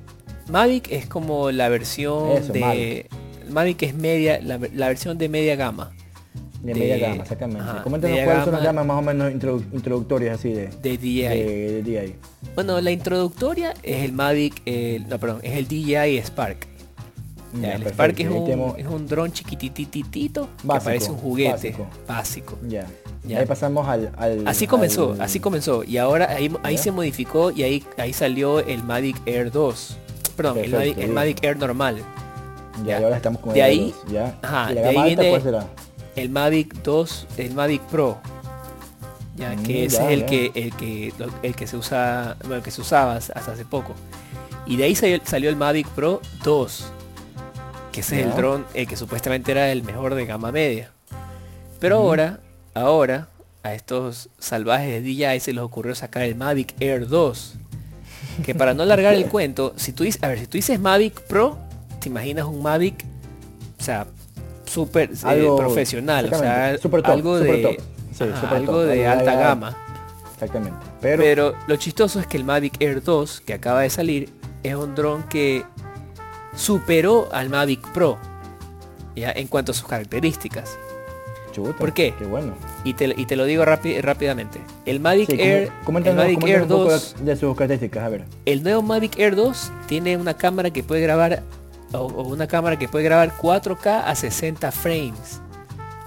Mavic es como la versión Eso, de... Mavic. Mavic es media, la, la versión de media gama De, De- media gama, exactamente. ajá, Coméntanos cuáles son las gama. gamas más o menos introdu- introductorias así de, de DJI. de, de DJI. Bueno, la introductoria es el Mavic, el- no, perdón, es el DJI Spark. Ya, Ya, el perfecto. Spark es Ahí un, tenemos- es un dron chiquitititito que Básico, parece un juguete básico. básico. Ya. Ya. Ahí pasamos al, al- Así comenzó, al- así comenzó. Y ahora ahí, ahí se modificó y ahí, ahí salió el Mavic Air 2. Perdón, el Perfecto, Mavic, el. Mavic Air normal. Ya, y ahora estamos con De el ahí- dos, ya. ajá, ¿Y la de ahí gama alta viene- cuál será? El Mavic 2, el Mavic Pro. Ya, Mm, que ese ya, es el ya. que, el que el que se usa, bueno, el que se usaba hasta hace poco. Y de ahí salió, salió el Mavic Pro 2. Que ese es el dron, el que supuestamente era el mejor de gama media. Pero ahora, ahora, a estos salvajes de DJI se les ocurrió sacar el Mavic Air 2. Que para no alargar el cuento, si tú dices, a ver, si tú dices Mavic Pro, te imaginas un Mavic, o sea, súper eh, profesional, o sea, exactamente, super top, algo super de, top. Sí, ajá, super algo top, de alta gama. Exactamente. Pero, Pero lo chistoso es que el Mavic Air 2 que acaba de salir es un dron que superó al Mavic Pro ya en cuanto a sus características. chuta, ¿por qué? Qué bueno. Y te, y te lo digo rápi- rápidamente. El Mavic Sí, Air, el Mavic Air un poco 2, de, de sus características, a ver. el nuevo Mavic Air 2 tiene una cámara que puede grabar o, o una cámara que puede grabar 4K a 60 frames.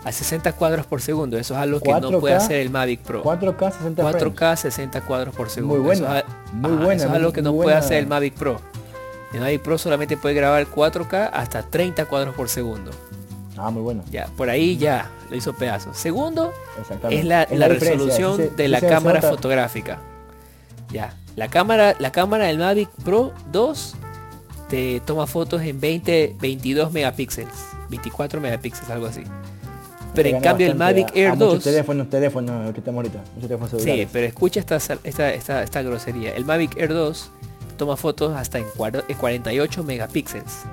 A 60 cuadros por segundo. Eso es algo que no 4K, puede hacer el Mavic Pro. 4K 60 frames. 4K 60 cuadros por segundo. Muy buena, Eso es, muy ajá, buena, eso es algo que no puede hacer el Mavic Pro. El Mavic Pro solamente puede grabar 4K hasta 30 cuadros por segundo. Ah, muy bueno. Ya, por ahí ya lo hizo pedazos. Segundo, es la, Es la diferencia, resolución de la cámara nota- fotográfica. Ya, la cámara, la cámara del Mavic Pro 2 te toma fotos en 20, 22 megapíxeles, 24 megapíxeles, algo así. Pero en cambio el Mavic a- Air a muchos 2 teléfonos, teléfonos ahorita. Muchos teléfonos Sí, pero escucha esta, esta, esta, esta grosería. El Mavic Air 2 toma fotos hasta en 48 megapíxeles.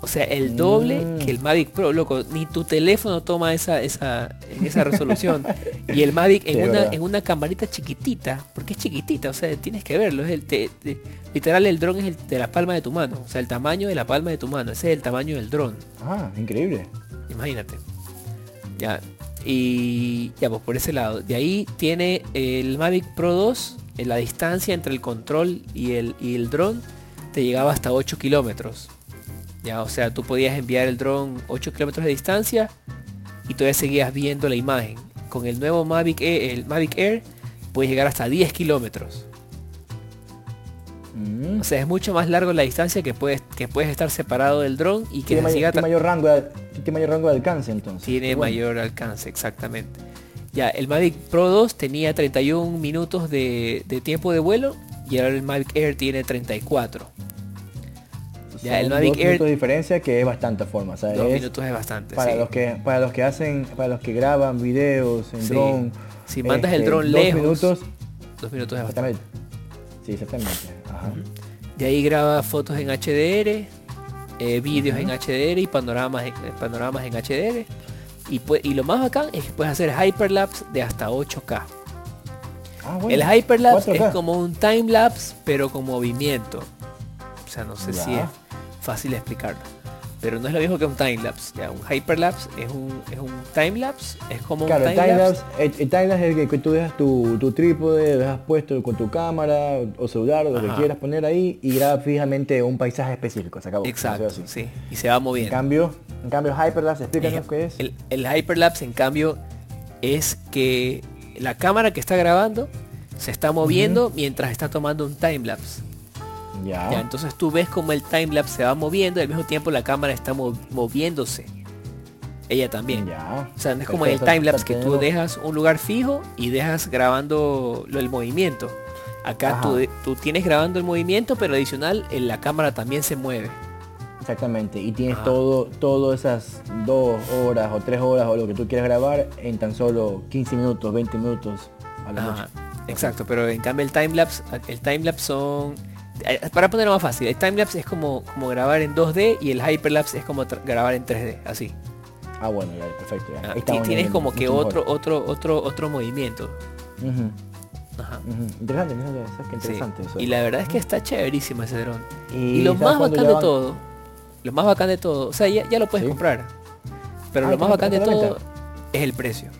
O sea, el doble Mm. que el Mavic Pro, loco. Ni tu teléfono toma esa, esa, esa resolución. y el Mavic en, una, verdad. en una camarita chiquitita, porque es chiquitita, o sea, tienes que verlo. Es el, te- te- literal, el dron es el de la palma de tu mano. O sea, el tamaño de la palma de tu mano. Ese es el tamaño del dron. Ah, increíble. Imagínate. Ya. Y ya, pues por ese lado. De ahí tiene el Mavic Pro 2. En la distancia entre el control y el, y el dron te llegaba hasta 8 kilómetros. Ya, o sea, tú podías enviar el dron 8 kilómetros de distancia y todavía seguías viendo la imagen. Con el nuevo Mavic Air, el Mavic Air puedes llegar hasta 10 kilómetros. Mm. O sea, es mucho más largo la distancia que puedes, que puedes estar separado del dron y que tiene, se may- siga tiene mayor rango de, tiene mayor rango de alcance entonces. tiene bueno. mayor alcance, exactamente. Ya, el Mavic Pro 2 tenía 31 minutos de, de tiempo de vuelo y ahora el Mavic Air tiene 34. Ya, el Mavic dos Air- minutos de diferencia que es bastante forma. O sea, Dos es minutos es bastante. para sí. los que para los que hacen, para los que graban videos en Sí. dron. Si mandas el este, dron dos lejos, minutos. Dos minutos es bastante. Sí, exactamente. Ajá. De ahí graba fotos en HDR, eh, vídeos en HDR y panoramas en, eh, panoramas en HDR. Y, pue- y lo más bacán es que puedes hacer hyperlapse de hasta 8K. Ah, bueno. El hyperlapse 4K. es como un timelapse, pero con movimiento. O sea, no sé si es fácil explicarlo. Pero no es lo mismo que un timelapse. Ya, un hyperlapse es un, es un timelapse, es como Claro, un el timelapse. el, el timelapse es el que, tú dejas tu, tu trípode, lo dejas puesto con tu cámara o, celular o lo que quieras poner ahí y graba fijamente un paisaje específico, se acabó. Exacto, Así. sí. Y se va En moviendo. cambio, en cambio Hyperlapse, explícanos qué es. El, el hyperlapse, en cambio, es que la cámara que está grabando se está moviendo mientras está tomando un timelapse. Ya. Ya, entonces tú ves como el timelapse se va moviendo y al mismo tiempo la cámara está mo- moviéndose. Ella también. Ya. O sea, no es como en el timelapse que tú dejas un lugar fijo y dejas grabando lo- el movimiento. Acá tú, tienes grabando el movimiento, pero adicional en la cámara también se mueve. Exactamente. Y tienes Ajá. todo, todas esas dos horas o tres horas o lo que tú quieras grabar en tan solo 15 minutos, 20 minutos a Ajá, mucho. Exacto, pero en cambio el timelapse, el timelapse son para ponerlo más fácil, el timelapse es como, como grabar en 2D y el hyperlapse es como grabar en 3D, así. Ah, bueno, ya, perfecto. ya. Ah, tienes bien, como que otro, mejor. otro, otro, otro movimiento. Ajá. ujú. Interesante, interesante, ¿sabes qué Sí. interesante eso. Y la verdad es que está chéverísimo ese dron. Y Y, lo ¿sabes más bacán de van? todo, lo más bacán de todo, o sea, ya, ya lo puedes Sí. comprar. Pero Ah, lo más bacán de todo es el precio.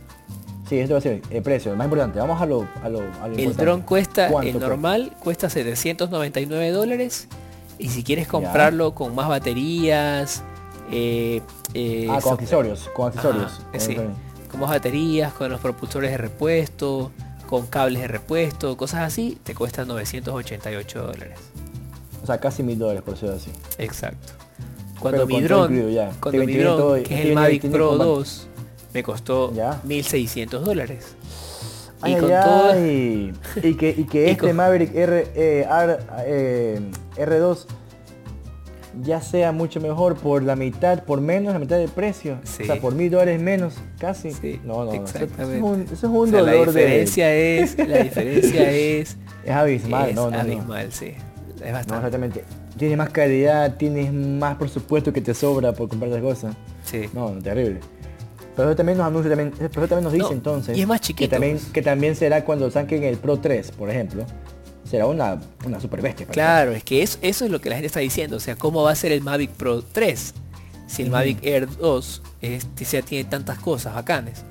Sí, esto va a ser el precio, lo más importante. Vamos a lo, a lo, a lo El dron cuesta, ¿Cuánto el cuesta? normal cuesta 799 dólares. Y si quieres comprarlo con más baterías, eh, eh, Ah, con so- accesorios, con accesorios. Ajá, Con sí. accesorios. con más baterías, con los propulsores de repuesto, con cables de repuesto, cosas así, te cuesta 988 dólares. O sea, casi mil dólares por ser así. Exacto. Cuando Pero mi dron, cuando mi dron, que es el Mavic Pro comando. 2, me costó Ya. 1600 dólares. Ay, Y ay, con todo- ay. Y que, y que Y este con- Maverick R, eh, R, eh, R2 ya sea mucho mejor por la mitad, por menos la mitad del precio. Sí. O sea, por mil dólares menos, casi. Sí, no, no, no. Eso, es un, eso es un O sea, la dolor de... diferencia es, la diferencia es, Es abismal, es no, no, no. abismal, sí. Es No, bastante. exactamente. Tienes más calidad, tienes más presupuesto que te sobra por comprar esas cosas. sí. No, no, terrible. Pero también nos anuncia, también, pero también nos dice No, entonces. y es más Que chiquito, también, pues. que también será cuando saquen el Pro 3, por ejemplo. Será una, una super bestia. Claro, es que eso, eso es lo que la gente está diciendo. O sea, ¿cómo va a ser el Mavic Pro 3? Si el. Mavic Air 2 este, ya tiene tantas cosas bacanes.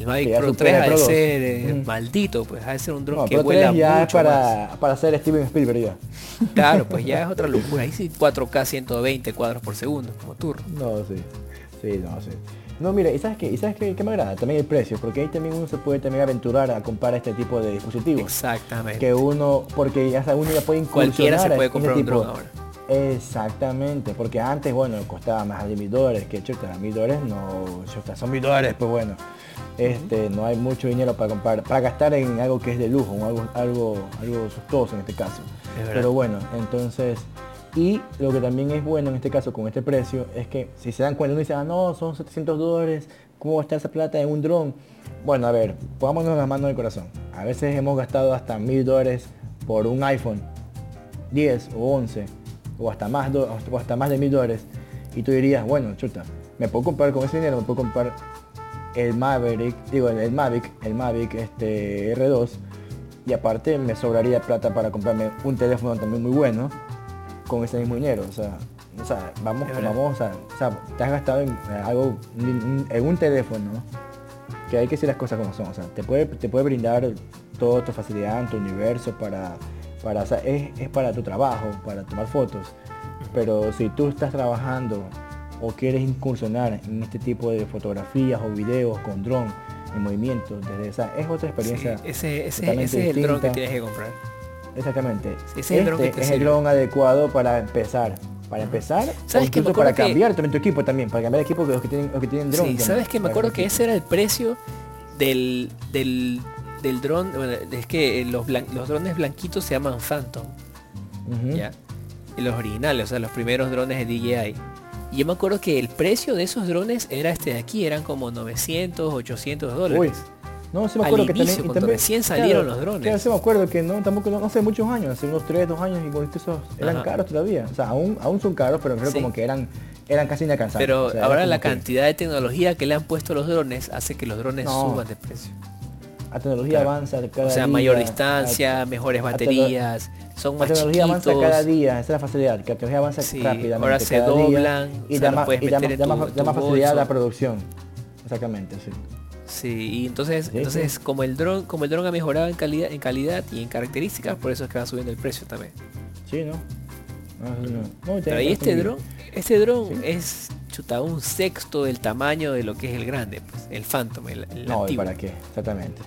El Mavic Que Pro supera 3 el ha de Pro 2. ser eh, maldito, pues ha de ser un dron No, que Pro vuela 3 ya es mucho más. para, para ser Steven Spielberg ya. Claro, pues ya es otra locura. Ahí sí 4K 120 cuadros por segundo, como turno. No, sí. Sí, no, sí. No, mira, ¿y sabes qué? ¿Y sabes qué, qué me agrada? También el precio, porque ahí también uno se puede también aventurar a comprar este tipo de dispositivos. Exactamente. Que uno, porque ya uno ya puede incursionar Cualquiera se puede comprar un dron ahora. Exactamente, porque antes, bueno, costaba más de mil dólares, que chuta, mil dólares no, chuta, son mil dólares, pues bueno. Este, no hay mucho dinero para comprar, para gastar en algo que es de lujo, algo, algo, algo sustoso en este caso. Es. Pero bueno, entonces, y lo que también es bueno en este caso con este precio es que si se dan cuenta, uno dice, ah no, son 700 dólares, ¿cómo va a estar esa plata en un dron? Bueno, a ver, pongámonos las manos en el corazón. A veces hemos gastado hasta mil dólares por un iPhone 10 o 11 o hasta más, o hasta más de mil dólares. Y tú dirías, bueno, chuta, me puedo comprar con ese dinero, me puedo comprar el Maverick, digo, el, el Mavic, el Mavic este R2 y aparte me sobraría plata para comprarme un teléfono también muy bueno con ese mismo dinero, o sea, o sea, vamos, vamos, o sea, te has gastado en eh, algo, en un teléfono, que hay que decir las cosas como son, o sea, te puede, te puede brindar toda tu facilidad en tu universo para, para o sea, es, es para tu trabajo, para tomar fotos, pero si tú estás trabajando o quieres incursionar en este tipo de fotografías o videos con dron en movimiento, desde esa, es otra Sí, experiencia. ese, ese- totalmente ese es el dron que tienes que comprar. Exactamente. Es el que este te es el dron adecuado para empezar. Para empezar, o ¿Sabes? Me acuerdo para que- cambiar también tu equipo también, para cambiar de equipo que los que tienen, los que tienen dron. Sí, también, ¿sabes qué? Me acuerdo que ese era el precio del, del, del dron. bueno, es que los, blan- los drones blanquitos se llaman Phantom. Ujú. ¿ya? los originales, o sea, los primeros drones de DJI. Y yo me acuerdo que el precio de esos drones era este de aquí, eran como 900, 800 dólares. Uy, no, se me Al acuerdo que inicio, también, recién salieron los drones. Claro, sí me acuerdo que no, tampoco, no, hace muchos años, hace unos 3, 2 años, y con esos eran Ajá. caros todavía. O sea, aún, aún son caros, pero creo Sí. como que eran, eran casi inalcanzables. Pero O sea, era ahora la que cantidad de tecnología que le han puesto los drones hace que los drones No. suban de precio. La tecnología Claro. avanza cada O sea, día, mayor la- distancia, mejores la baterías, son La más tecnología chiquitos. avanza cada día, esa es la facilidad, que la tecnología avanza Sí, rápidamente. ahora se cada día, doblan, y o sea, da más, y da más- da tu- da facilidad a la producción. Exactamente, sí. Sí, y entonces, Sí, entonces como el dron, como el dron ha mejorado en calidad, en calidad y en características, por eso es que va subiendo el precio también. Sí, ¿no? No, no, no. No, Pero ahí este Guille. dron, este dron es chuta un sexto del tamaño de lo que es el grande, pues, el Phantom, el, el No, ¿y para qué? Exactamente.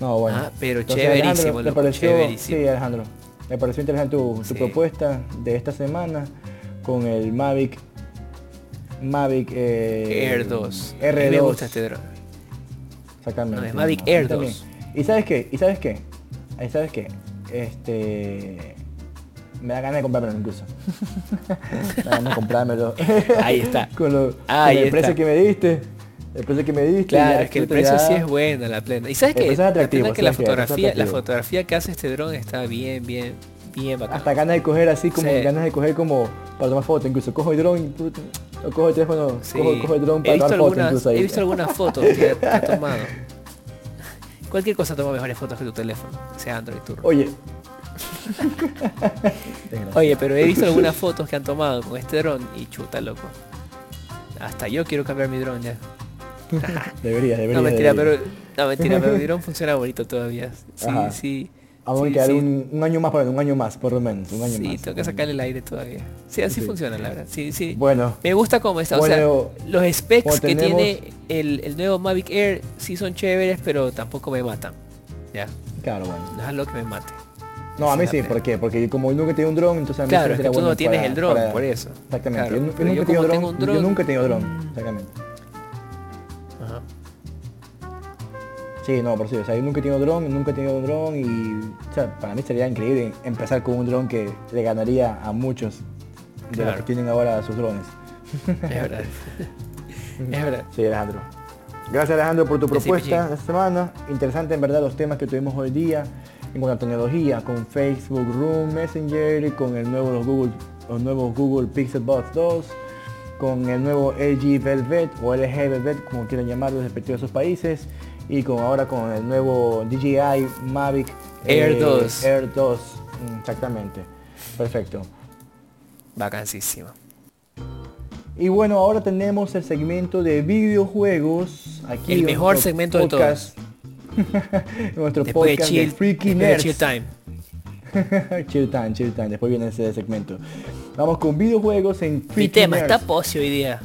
No, bueno. Ah, pero Entonces, chéverísimo, Alejandro, ¿te loco, pareció, chéverísimo. Sí, Alejandro. Me pareció interesante tu, propuesta de esta semana con el Mavic Mavic eh, Air 2. A mí R2. me gusta este dron. Exactamente. No, es Mavic Air también. 2. ¿Y sabes qué? ¿Y sabes qué? ¿Y sabes qué? Este me da ganas de comprármelo incluso. me da ganas de comprármelo. Ahí está. con, lo- Ahí con el precio que me diste. El precio que me diste. Claro, es que el precio ya- sí es bueno, la plena. Y sabes El que, es atractivo, que la fotografía, la fotografía que hace este dron está bien, bien, bien bacán. Hasta ganas de coger así como Sí. ganas de coger como para tomar fotos, incluso cojo el dron y o cojo el teléfono, Sí. cojo, cojo el dron he para visto tomar fotos algunas, incluso ahí. he visto algunas fotos que, que ha tomado. Cualquier cosa toma mejores fotos que tu teléfono, sea Android Tour. Oye. Oye, pero he visto algunas fotos que han tomado con este dron y chuta loco. Hasta yo quiero cambiar mi dron ya. Debería, debería. No mentira, debería. pero no mentira, pero mi dron funciona bonito todavía. Sí, Ajá. sí. Aún sí, un, un año más, un año más, por lo menos, un año Sí, más. tengo que sacarle el aire todavía. Sí, así Sí. funciona la verdad. Sí, sí. Bueno, Me gusta cómo está. O Bueno, sea, los specs que tenemos- tiene el, el nuevo Mavic Air sí son chéveres, pero tampoco me matan. Ya, claro, bueno. no es algo que me mate. No, a mí sí, ¿por qué? Porque como yo nunca he tenido un dron, entonces a mí Claro, es que tú bueno no tienes para- el dron, para- por eso. Exactamente. Claro, yo, yo nunca yo tengo un yo dron- nunca he tenido dron, Mm. exactamente. Ajá. Sí, no, por sí, o sea, yo nunca he tenido dron, nunca he tenido un dron y, o sea, para mí sería increíble empezar con un dron que le ganaría a muchos de los que tienen ahora sus drones. Es verdad. es verdad. Sí, Alejandro. Gracias Alejandro por tu propuesta de esta semana. Interesante en verdad los temas que tuvimos hoy día en cuanto a tecnología, con Facebook Room Messenger, con el nuevo los Google, los nuevos Google Pixel Buds 2, con el nuevo LG Velvet o LG Velvet, como quieran llamarlo, respectivos a sus países, y con ahora con el nuevo DJI Mavic Air eh, 2. Air 2, mm, exactamente. Perfecto. Vacancísimo. Y bueno, ahora tenemos el segmento de videojuegos. Aquí El mejor segmento de podcast. nuestro Después de podcast chill, Freaky de chill time. chill time, chill time. Después viene ese segmento. Vamos con videojuegos en Freaky Mi tema Nerds. está pocio hoy día.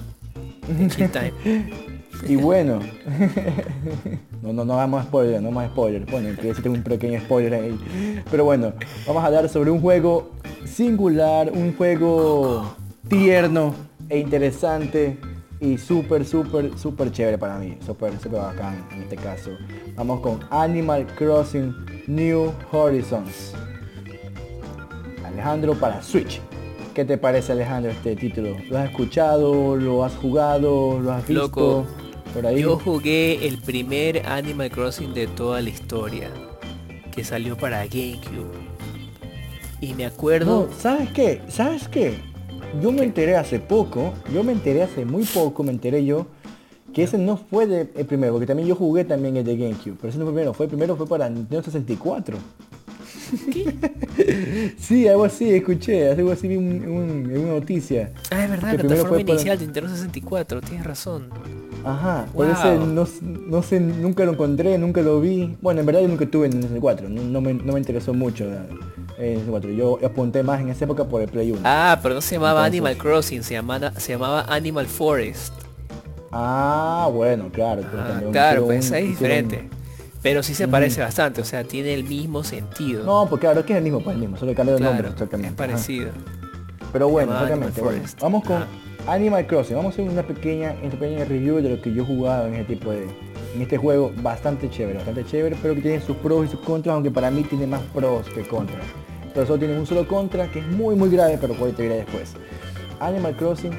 Chill time. Y bueno, no, no, no vamos a spoiler, no más spoiler. Bueno, sí tengo un pequeño spoiler ahí. Pero bueno, vamos a hablar sobre un juego singular, un juego tierno e interesante y súper, súper, súper chévere para mí. Súper, súper bacán en este caso. Vamos con Animal Crossing New Horizons. Alejandro para Switch. ¿Qué te parece Alejandro este título? ¿Lo has escuchado? ¿Lo has jugado? ¿Lo has visto? Por ahí. Yo jugué el primer Animal Crossing de toda la historia. Que salió para GameCube. Y me acuerdo... No, ¿sabes qué? ¿Sabes qué? Yo me enteré hace poco, yo me enteré hace muy poco, me enteré yo, que ese no fue de- el primero, porque también yo jugué también el de GameCube, pero ese no fue el primero, fue el primero fue para Nintendo 64. sí, algo así, escuché, algo así vi un- una noticia. Ah, es verdad, la plataforma para- inicial de Nintendo 64, tienes razón. Ajá, por ese no, no sé, nunca lo encontré, nunca lo vi. Bueno, en verdad yo nunca tuve en el 64, no, no me, no me interesó mucho eh, el 64. Yo apunté más en esa época por el Play 1. Ah, pero no se llamaba Entonces- Animal Crossing, se llamaba, se llamaba Animal Forest. Ah, bueno, claro. pues, Ah, claro, pues un- es diferente. Pero sí se parece bastante, o sea, tiene el mismo sentido. No, pues claro, es que es el mismo, pues el mismo, solo cambió el claro, nombre exactamente. es ajá. parecido. Pero bueno, exactamente. Bueno. Vamos con Ajá. Animal Crossing. Vamos a hacer una pequeña, una pequeña review de lo que yo he jugado en este tipo de. En este juego bastante chévere, bastante chévere, pero que tiene sus pros y sus contras, aunque para mí tiene más pros que contras. pero solo tiene un solo contra que es muy muy grave, pero puede te diré después. Animal Crossing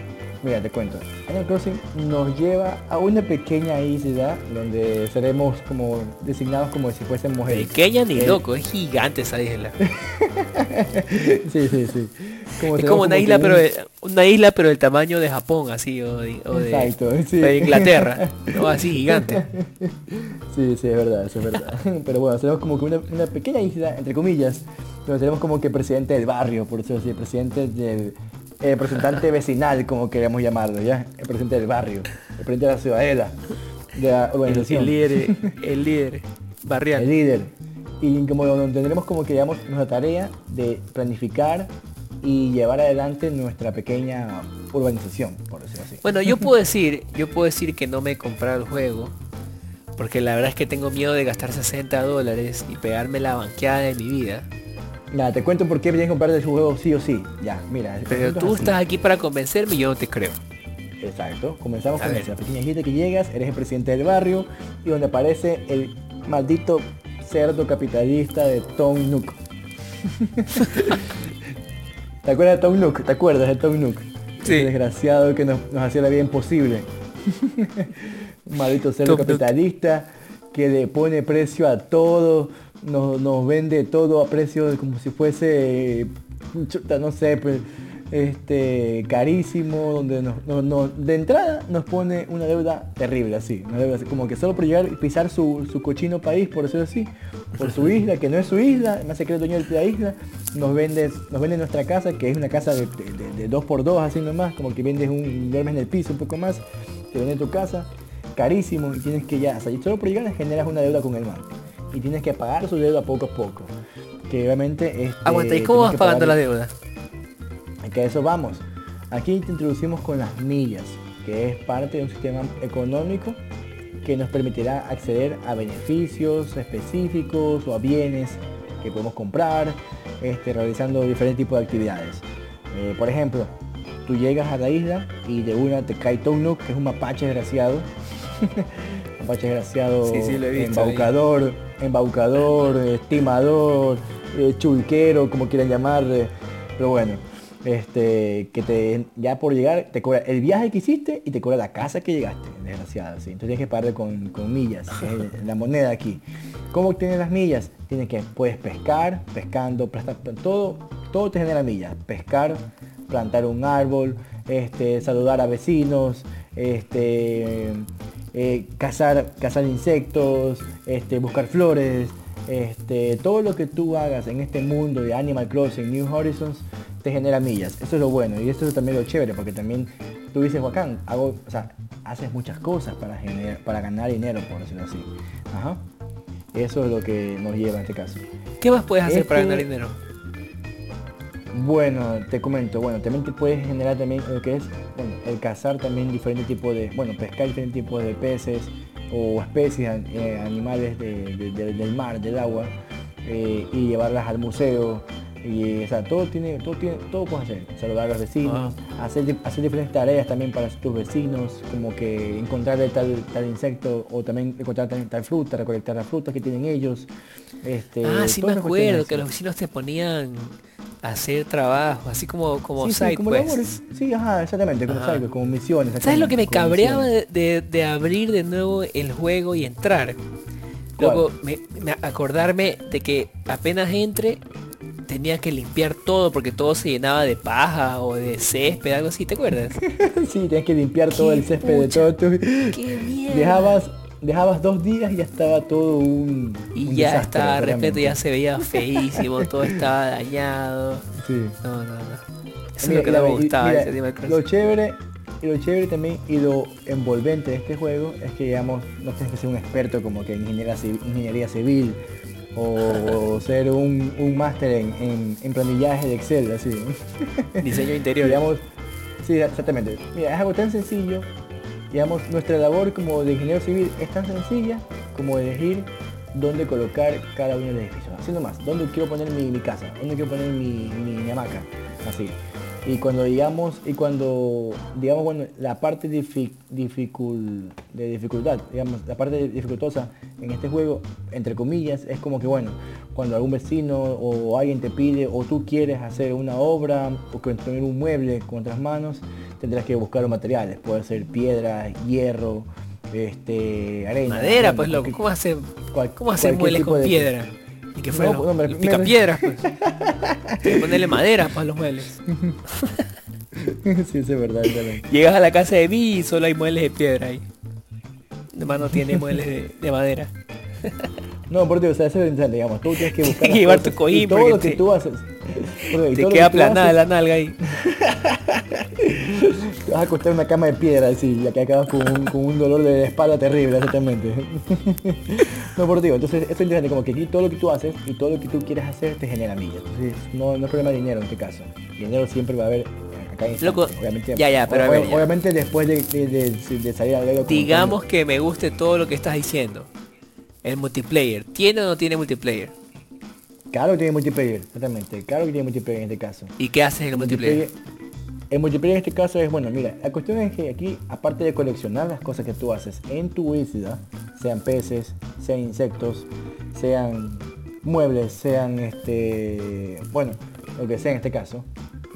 Mira, te cuento. Animal Crossing nos lleva a una pequeña isla donde seremos como designados como si fuésemos mujeres. Pequeña ni loco, es gigante esa isla. sí, sí, sí. es como una isla, pero una isla pero del tamaño de Japón, así, o de, Exacto, de Inglaterra, no así gigante. Sí, sí, es verdad, eso es verdad. Pero bueno, seremos como que una, una pequeña isla, entre comillas, donde seremos como que presidente del barrio, por decirlo así, presidente del el representante vecinal, como queremos llamarlo, ¿ya? El presidente del barrio, el presidente de la ciudadela, de la organización. El, líder, el líder barrial. El líder. Y como tendremos como que digamos nuestra tarea de planificar y llevar adelante nuestra pequeña urbanización, por decirlo así. Bueno, yo puedo decir, yo puedo decir que no me he comprado el juego, porque la verdad es que tengo miedo de gastar 60 dólares y pegarme la banqueada de mi vida. Nada, te cuento por qué vienes a comprar de su juego sí o sí. Ya, mira. Pero tú estás aquí para convencerme y yo no te creo. Exacto. Comenzamos con esa pequeña gente que llegas, eres el presidente del barrio y donde aparece el maldito cerdo capitalista de Tom Nook. ¿Te acuerdas de Tom Nook? ¿Te acuerdas de Tom Nook? Sí. desgraciado que nos, hacía la vida imposible. maldito cerdo capitalista que le pone precio a todo nos, vende todo a precio de como si fuese, no sé, pues, este, carísimo, donde de entrada nos pone una deuda terrible, así, una deuda como que solo por llegar y pisar su, cochino país, por decirlo así, por su isla, que no es su isla, más secreto dueño de la isla, nos vende, nos vende nuestra casa, que es una casa de, dos por dos, así nomás, como que vendes un duermes en el piso un poco más, te vende tu casa, carísimo, y tienes que ya, o sea, solo por llegar generas una deuda con el banco y tienes que pagar su deuda poco a poco. Que obviamente es... Aguanta, ¿y cómo vas pagando la deuda? Que a eso vamos. Aquí te introducimos con las millas, que es parte de un sistema económico que nos permitirá acceder a beneficios específicos o a bienes que podemos comprar, este, realizando diferentes tipos de actividades. Eh, por ejemplo, tú llegas a la isla y de una te cae Tonuk, que es un mapache desgraciado. mapache desgraciado, embaucador embaucador, estimador, eh, chulquero, como quieran llamar, pero bueno, este, que te ya por llegar te cobra el viaje que hiciste y te cobra la casa que llegaste, desgraciado, ¿sí? Entonces tienes que pagar con, millas, la moneda aquí. ¿Cómo obtienes las millas? Tienes que, puedes pescar, pescando, prestar, todo, todo te genera millas. Pescar, plantar un árbol, este, saludar a vecinos, este, eh, cazar, cazar insectos, este, buscar flores, este, todo lo que tú hagas en este mundo de Animal Crossing, New Horizons, te genera millas. Eso es lo bueno y esto es también lo chévere porque también tú dices, Juan, hago, o sea, haces muchas cosas para, generar, para ganar dinero, por decirlo así. Eso es lo que nos lleva en este caso. ¿Qué más puedes hacer para ganar dinero? Bueno, te comento, bueno, también te puedes generar también lo que es, bueno, el cazar también diferentes tipos de, bueno, pescar diferentes tipos de peces o especies, eh, animales del mar, del agua, eh, y llevarlas al museo. Y, o sea, todo tiene, todo tiene, todo puedes hacer. Saludar a los vecinos, ah. hacer, hacer diferentes tareas también para tus vecinos, como que encontrar tal, tal insecto o también encontrar tal, fruta, recolectar las frutas que tienen ellos. Este, ah, sí me acuerdo que los vecinos te ponían hacer trabajo, así como, como sí, side como Sí, ajá, exactamente, como side como misiones. ¿Sabes lo que me cabreaba de, abrir de nuevo el juego y entrar? Luego me, acordarme de que apenas entre tenía que limpiar todo porque todo se llenaba de paja o de césped, algo así, ¿te acuerdas? sí, tenías que limpiar todo el césped de todo. Tu... Qué mierda. Dejabas dejabas dos días y ya estaba todo un... Y ya estaba repleto, ya se veía feísimo, todo estaba dañado. Sí. No, no, no. Eso es lo que me gustaba. lo chévere y lo chévere también y lo envolvente de este juego es que digamos no tienes que ser un experto como que en ingeniería civil, o, ser un, un máster en, en, planillaje de Excel, así. Diseño interior. digamos, sí, exactamente. Mira, es algo tan sencillo Digamos, nuestra labor como de ingeniero civil es tan sencilla como elegir dónde colocar cada uno de los edificios. Haciendo más, dónde quiero poner mi, casa, dónde quiero poner mi, mi, hamaca, así. Y cuando digamos, y cuando digamos, bueno, la parte dificul, de dificultad. Digamos, la parte dificultosa en este juego, entre comillas, es como que bueno, cuando algún vecino o alguien te pide o tú quieres hacer una obra o construir un mueble con otras manos, tendrás que buscar los materiales. Puede ser piedra, hierro, este, arena. Madera, pues loco, ¿cómo hace, cómo hace muebles con piedra? Y que fue no, no, pica piedras, pues. ponerle madera para los muebles. sí, eso es verdad. Llegas a la casa de Vi y solo hay muebles de piedra ahí. Además no tiene muebles de, madera. No, por Dios, o sea, eso es digamos. Tú tienes que buscar. Tienes que llevar tu cojín todo lo que tú haces. te queda aplanada la nalga ahí. Te vas a acostar una cama de piedra así, ya que acabas con un, con un dolor de espalda terrible, exactamente. no, por Dios, entonces eso es interesante, como que aquí todo lo que tú haces y todo lo que tú quieres hacer te genera millas. Entonces no, no es problema de dinero en este caso. Dinero siempre va a haber Loco, obviamente, ya, ya, pero obviamente después de, salir al Digamos que me guste todo lo que estás diciendo. El multiplayer, ¿tiene o no tiene multiplayer? Claro que tiene multiplayer, exactamente. Claro que tiene multiplayer en este caso. ¿Y qué haces en el multiplayer? El multiplayer en este caso es, bueno, mira, la cuestión es que aquí, aparte de coleccionar las cosas que tú haces en tu isla, sean peces, sean insectos, sean muebles, sean este, bueno, lo que sea en este caso,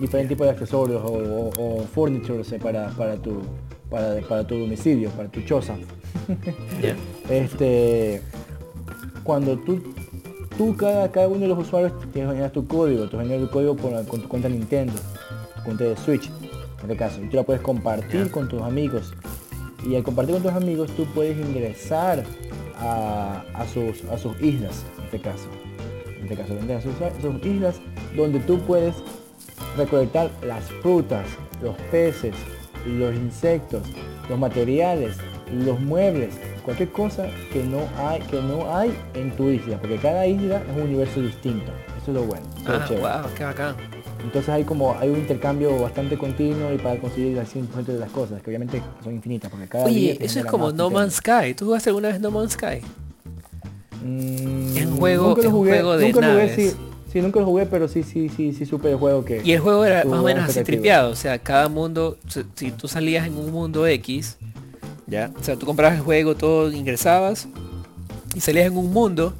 diferentes tipos de accesorios o, o, furniture para, para, tu, para, para, tu domicilio, para tu choza. este, cuando tú, tú cada, cada uno de los usuarios tienes que generar tu código, tú generas tu código con, con, tu cuenta Nintendo, cuenta de Switch, en este caso, y tú la puedes compartir con tus amigos. Y al compartir con tus amigos tú puedes ingresar a, a, sus, a sus islas, en este caso. En este caso, a sus, a sus islas donde tú puedes recolectar las frutas, los peces, los insectos, los materiales, los muebles, cualquier cosa que no hay, que no hay en tu isla, porque cada isla es un universo distinto. Eso es lo bueno. Ah, wow, qué bacán. Entonces hay como hay un intercambio bastante continuo y para conseguir el 100% de las cosas, que obviamente son infinitas, porque cada Oye, eso es como No Man's Sky. ¿Tú jugaste alguna vez No Man's Sky? Mm, es un juego, es un juego de naves. Sí, nunca lo jugué, pero sí, sí, sí, sí supe el juego que... Y el juego era más o menos así tripeado, o sea, cada mundo, si tú salías en un mundo X, ¿ya? O sea, tú comprabas el juego, todo, ingresabas y salías en un mundo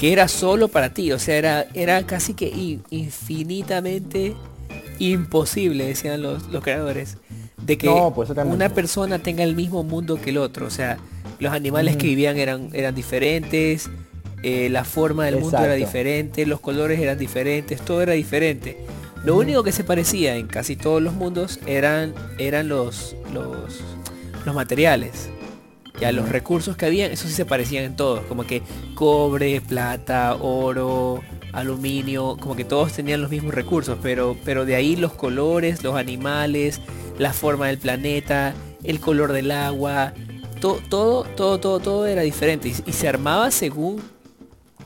que era solo para ti, o sea, era, era casi que infinitamente imposible, decían los, los creadores, de que pues, una persona tenga el mismo mundo que el otro, o sea, los animales que vivían eran, eran diferentes, eh, la forma del mundo era diferente, los colores eran diferentes, todo era diferente. Lo único que se parecía en casi todos los mundos eran, eran los, los, los materiales. Ya los recursos que habían, eso sí se parecían en todos, como que cobre, plata, oro, aluminio, como que todos tenían los mismos recursos, pero, pero de ahí los colores, los animales, la forma del planeta, el color del agua, todo, todo, todo, todo, todo era diferente y se armaba según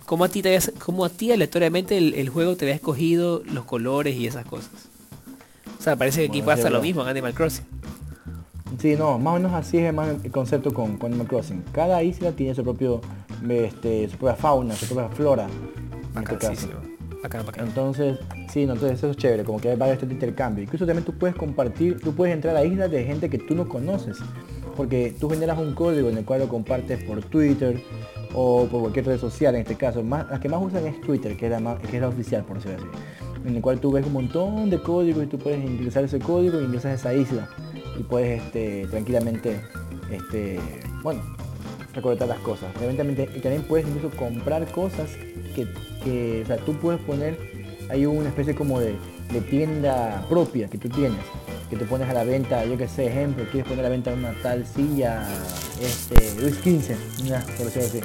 ¿Cómo a ti, te a ti aleatoriamente el, juego te había escogido los colores y esas cosas? O sea, parece que aquí pasa lo mismo en Animal Crossing. Sí, no, más o menos así es más el concepto con, Animal Crossing. Cada isla tiene su propio, este, su propia fauna, su propia flora. Este entonces, sí, no, entonces eso es chévere, como que hay varios de intercambio. Incluso también tú puedes compartir, tú puedes entrar a islas de gente que tú no conoces. Porque tú generas un código en el cual lo compartes por Twitter, o por cualquier red social en este caso. Más, las que más usan es Twitter, que es, la que es la oficial, por decirlo así. En el cual tú ves un montón de códigos y tú puedes ingresar ese código y ingresas a esa isla. Y puedes este, tranquilamente, este, bueno, recolectar las cosas. Obviamente, y también puedes incluso comprar cosas que, que o sea, tú puedes poner, hay una especie como de, de tienda propia que tú tienes que te pones a la venta, yo que sé, ejemplo, quieres poner a la venta una tal silla, este, Luis 15, por decirlo así,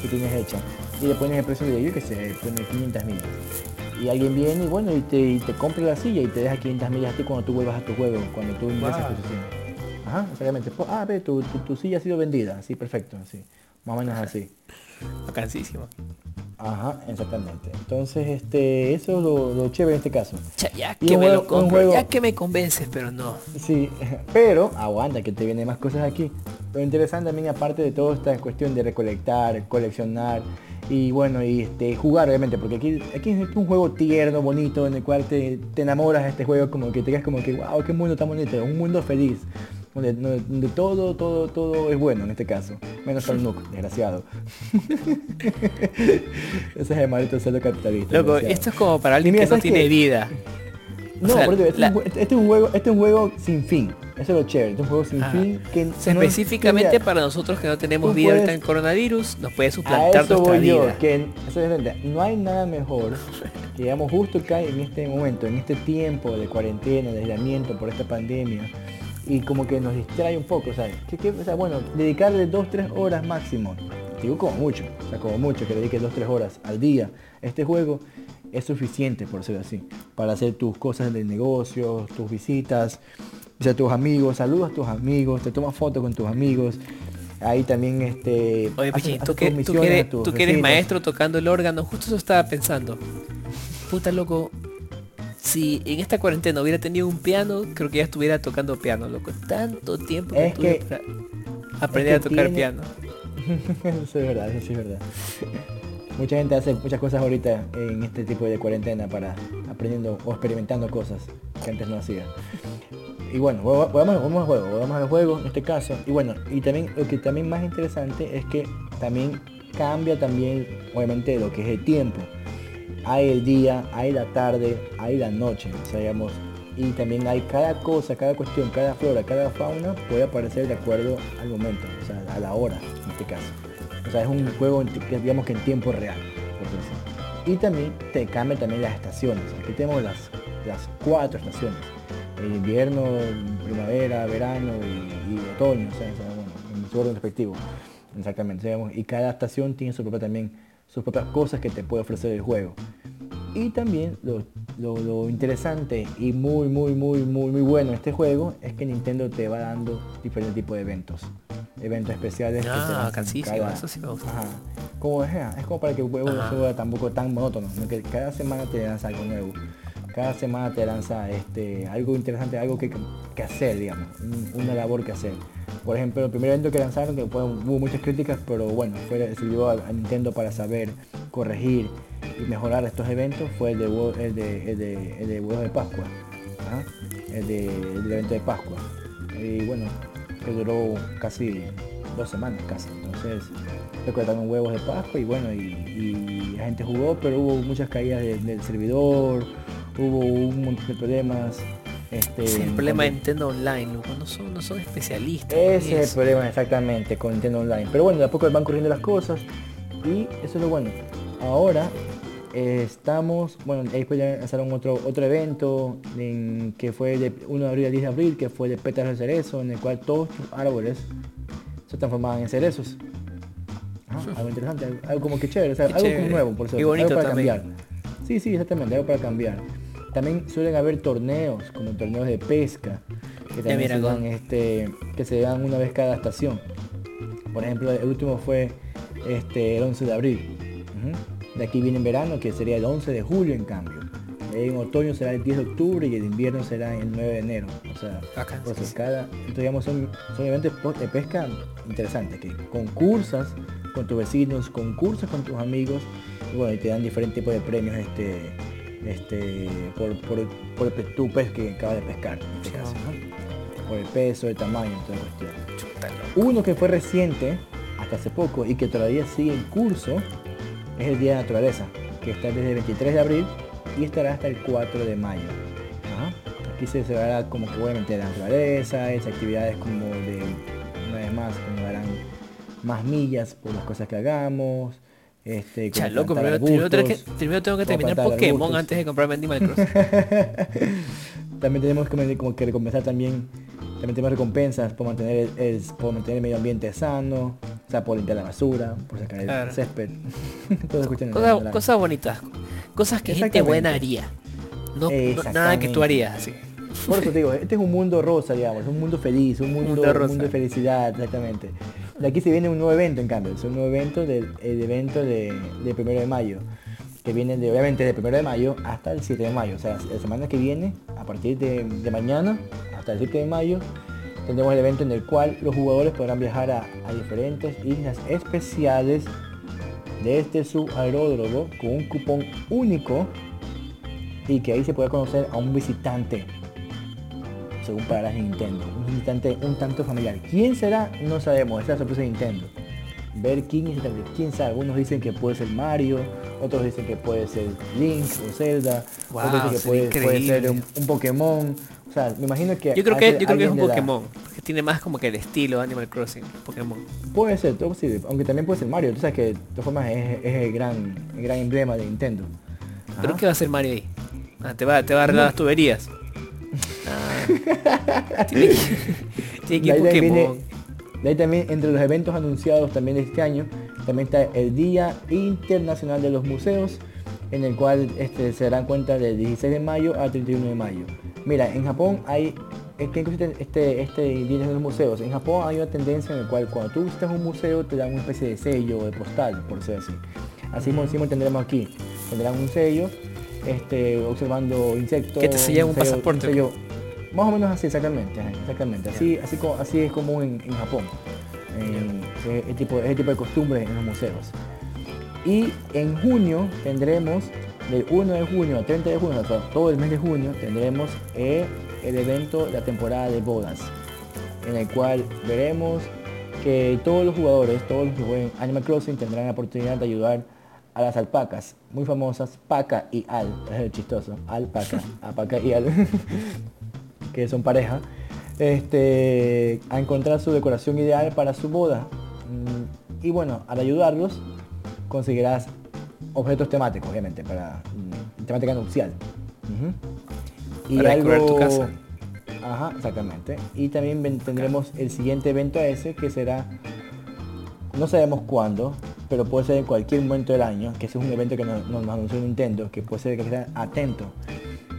que tienes hecha, y le pones el precio de, yo que sé, pones 500 millas. Y alguien viene y bueno, y te, te compra la silla y te deja 500 millas a ti cuando tú vuelvas a tu juego, cuando tú ingresas a tu sesión. Ajá, exactamente. Ah, ve, tu, tu, silla ha sido vendida, sí, perfecto, así. Más o menos así. Vacancísimo. Ajá, exactamente. Entonces, este, eso es lo, chévere en este caso. Ya, que me lo compro, ya que me convences, pero no. Sí, pero aguanta que te vienen más cosas aquí. Lo interesante también, aparte de todo esta cuestión de recolectar, coleccionar y bueno, y este, jugar obviamente, porque aquí, aquí es un juego tierno, bonito, en el cual te, te enamoras de este juego, como que te quedas como que, wow, qué mundo tan bonito, un mundo feliz donde, todo, todo, todo es bueno en este caso. Menos el Nook, desgraciado. Ese es el maldito cerdo capitalista. Loco, esto es como para alguien que no tiene vida. No, este, este, es un juego, este es un juego sin fin. Eso es lo chévere. Este es un juego sin fin que específicamente para nosotros que no tenemos vida en coronavirus, nos puede suplantar a eso voy Yo, que no hay nada mejor que digamos justo cae en este momento, en este tiempo de cuarentena, de aislamiento por esta pandemia y como que nos distrae un poco, ¿sabes? Que, o sea, bueno, dedicarle dos, tres horas máximo, digo como mucho, o sea, como mucho que dos, tres horas al día este juego es suficiente, por ser así, para hacer tus cosas de negocio, tus visitas, a tus amigos, saludas a tus amigos, te tomas fotos con tus amigos. Ahí también este. Oye, tú, que, tú, que eres, maestro tocando el órgano, justo eso estaba pensando. Puta loco, si en esta cuarentena hubiera tenido un piano, creo que ya estuviera tocando piano, loco. Tanto tiempo es que, aprender a tocar piano. eso es verdad, eso es verdad. Mucha gente hace muchas cosas ahorita en este tipo de cuarentena para aprendiendo o experimentando cosas que antes no hacía. Y bueno, vamos, al juego, vamos al juego en este caso. Y bueno, y también lo que también más interesante es que también cambia también, obviamente, lo que es el tiempo. Hay el día, hay la tarde, hay la noche, o y también hay cada cosa, cada cuestión, cada flora, cada fauna puede aparecer de acuerdo al momento, o sea, a la hora en este caso. Es un juego digamos que en tiempo real, Y también te cambia también las estaciones. Aquí tenemos las, las cuatro estaciones. El invierno, primavera, verano y, otoño, bueno, en su orden respectivo. Exactamente. Y cada estación tiene su propia también sus propias cosas que te puede ofrecer el juego. Y también lo, interesante y muy, muy, muy, muy, muy bueno este juego es que Nintendo te va dando diferentes tipos de eventos eventos especiales. Ah, cansísimo, eso sí me gusta. Como es, es como para que el juego no sea tampoco tan monótono, que cada semana te lanza algo nuevo. Cada semana te lanza este, algo interesante, algo que, que hacer, digamos, una labor que hacer. Por ejemplo, el primer evento que lanzaron, que hubo muchas críticas, pero bueno, fue, sirvió a, Nintendo para saber corregir y mejorar estos eventos, fue el de, el de, el de, el de huevos de Pascua. ¿ah? El, de, el evento de Pascua. Y bueno, que duró casi dos semanas casi. Entonces recordaron huevos de Pascua y bueno, y, la gente jugó, pero hubo muchas caídas del servidor, hubo un montón de problemas. Este, es el problema de Nintendo Online, no son, no son especialistas. Ese es el problema exactamente con Nintendo Online. Pero bueno, de a poco van corriendo las cosas y eso es lo bueno. Ahora estamos, bueno, ahí después ya lanzaron otro, otro evento en, que fue de 1 de abril al 10 de abril, que fue de pétalos de cerezo, en el cual todos tus árboles se transformaban en cerezos. Ah, algo interesante, algo, como que chévere, algo nuevo, por eso, algo para cambiar. Sí, sí, exactamente, algo para cambiar. También suelen haber torneos, como torneos de pesca, que también se dan, este, que se dan una vez cada estación. Por ejemplo, el último fue este, el 11 de abril. De aquí viene en verano, que sería el 11 de julio en cambio. En otoño será el 10 de octubre y el invierno será el 9 de enero. O sea, cada, entonces, digamos, son, son eventos de pesca interesantes, que concursas con tus vecinos, concursas con tus amigos, y bueno, y te dan diferentes tipos de premios este, este, por, por, por el, tu pez que acabas de pescar, en este caso, Por el peso, el tamaño, toda cuestión. Uno que fue reciente, hasta hace poco, y que todavía sigue en curso, es el Día de la Naturaleza, que está desde el 23 de abril y estará hasta el 4 de mayo. Aquí se celebrará como que obviamente la naturaleza, es actividades como de, una vez más, nos darán más millas por las cosas que hagamos. Este, ya, loco, primero, primero, tengo que terminar Pokémon antes de comprarme Animal Cross. también tenemos que, como que recompensar también, también tenemos recompensas por mantener el, por mantener el medio ambiente sano, sea, por limpiar la basura, por sacar el césped. cosas, bonitas. Cosas que gente buena haría. No, nada que tú harías así. Por eso te digo, este es un mundo rosa, digamos, un mundo feliz, un mundo, un mundo de felicidad, exactamente. De aquí se viene un nuevo evento, en cambio, es un nuevo evento del evento de, de, primero de mayo, que viene de, obviamente de primero de mayo hasta el 7 de mayo, o sea, la semana que viene, a partir de, de mañana hasta el 7 de mayo, tendremos el evento en el cual los jugadores podrán viajar a, diferentes islas especiales de este subaeródromo con un cupón único y que ahí se puede conocer a un visitante según para Nintendo. Un instante un tanto familiar. ¿Quién será? No sabemos, esa es la sorpresa de Nintendo. Ver quién es quién sabe. Algunos dicen que puede ser Mario, otros dicen que puede ser Link o Zelda, Wow, otros dicen que puede, ser un Pokémon. O sea, me imagino que Yo creo que, yo creo que es un de la- Pokémon. Que tiene más como que el estilo Animal Crossing. Pokémon. Puede ser, todo posible. Aunque también puede ser Mario. Tú sabes que de todas formas es, es el gran, el gran emblema de Nintendo. ¿Pero Ajá. qué va a hacer Mario ahí? Ah, te va, te va a arreglar las tuberías. Ah. tiene que, tiene que De Pokémon. viene- de ahí también entre los eventos anunciados también de este año, también está el Día Internacional de los Museos, en el cual este, se darán cuenta del 16 de mayo al 31 de mayo. Mira, en Japón hay, ¿en ¿qué consiste este, este Día de los Museos? En Japón hay una tendencia en la cual cuando tú visitas un museo te dan una especie de sello o de postal, por ser así. Así mismo tendremos aquí, tendrán un sello, este, observando insectos. Que te sellan un sello- pasaporte. sello- más o menos así, exactamente, exactamente. Así, así, así es común en, en Japón. En- ese, tipo, ese tipo de costumbres en los museos. Y en junio tendremos, del 1 de junio al 30 de junio, o todo el mes de junio, tendremos eh, el evento, la temporada de bodas, en el cual veremos que todos los jugadores, todos los que jueguen Animal Crossing tendrán la oportunidad de ayudar a las alpacas, muy famosas, Paca y Al, es el chistoso, Alpaca, Alpaca y Al, que son pareja, este, a encontrar su decoración ideal para su boda. Mm, Y bueno, al ayudarlos, conseguirás objetos temáticos, obviamente, para mm, temática nupcial. Ujú. Para decorar tu casa. Ajá, exactamente. Y también tendremos el siguiente evento a ese, que será, no sabemos cuándo, pero puede ser en cualquier momento del año, que ese es un evento que nos, nos anunció Nintendo, que puede ser que estén atentos,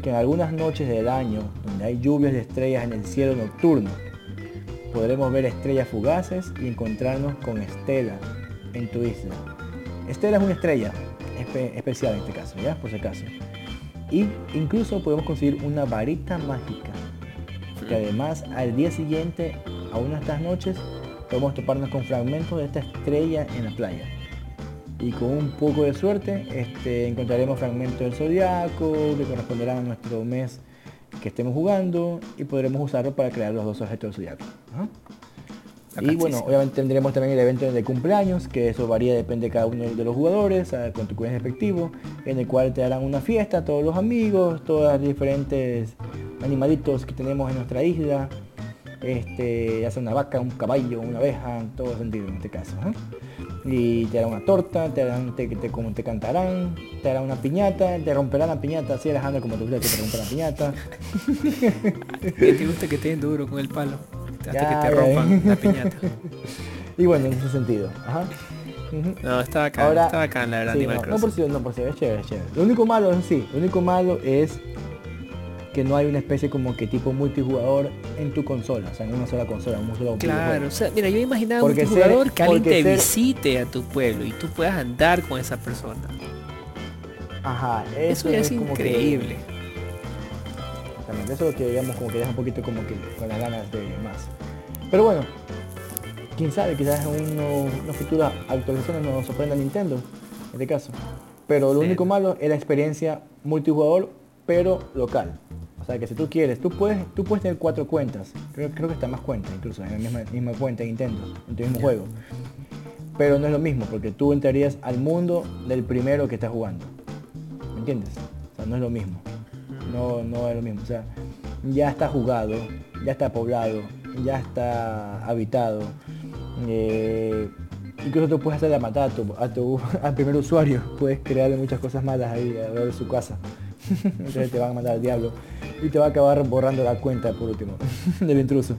que en algunas noches del año, donde hay lluvias de estrellas en el cielo nocturno, podremos ver estrellas fugaces y encontrarnos con Estela en tu isla. Estela es una estrella espe- especial en este caso, ¿ya? Por si acaso. Y incluso podemos conseguir una varita mágica, que además al día siguiente, a una de estas noches, podemos toparnos con fragmentos de esta estrella en la playa. Y con un poco de suerte este, encontraremos fragmentos del zodiaco que corresponderán a nuestro mes que estemos jugando y podremos usarlo para crear los dos objetos del zodiaco. Y bueno, obviamente tendremos también el evento de cumpleaños, que eso varía, depende de cada uno de los jugadores, ah, con tu cumpleaños respectivo, en el cual te harán una fiesta, todos los amigos, todos los diferentes animalitos que tenemos en nuestra isla, este, ya sea una vaca, un caballo, una abeja, en todo sentido en este caso. ¿ah? Y te harán una torta, te harán, te, te, como te cantarán, te harán una piñata, te romperán la piñata, así Alejandro como te gusta que te rompa la piñata. Que te gusta que te den duro con el palo. Hasta Ya, que te rompan ya. la piñata. Y bueno, en ese sentido. Ajá. No, está bacán, Ahora- está bacán la verdad Sí, Animal no, por si, no por si, es chévere, es chévere. Lo único malo, eso sí, lo único malo es que no hay una especie como que tipo multijugador en tu consola, o sea, en una sola consola, en un solo Claro, o sea, mira, yo imaginaba un Porque multijugador ser- que alguien te ser- visite a tu pueblo y tú puedas andar con esa persona. Ajá, Eso, es es increíble. Que, exactamente, eso es lo que digamos como que deja un poquito como que con las ganas de más. Pero bueno, quién sabe, quizás en unas futuras actualizaciones nos sorprenda Nintendo, en este caso. Pero lo Sí. único malo es la experiencia multijugador, pero local. O sea que si tú quieres, tú puedes, tú puedes tener cuatro cuentas. Creo, creo que está más cuentas incluso, en la misma, misma cuenta de Nintendo, en tu mismo juego. Pero no es lo mismo, porque tú entrarías al mundo del primero que estás jugando. ¿Me entiendes? O sea, no es lo mismo. No, no es lo mismo. O sea, ya está jugado, ya está poblado, ya está habitado. Eh, incluso tú puedes hacer la matar a tu, a tu- al primer usuario. Puedes crearle muchas cosas malas ahí alrededor de su casa. Entonces te van a mandar al diablo. Y te va a acabar borrando la cuenta por último del intruso.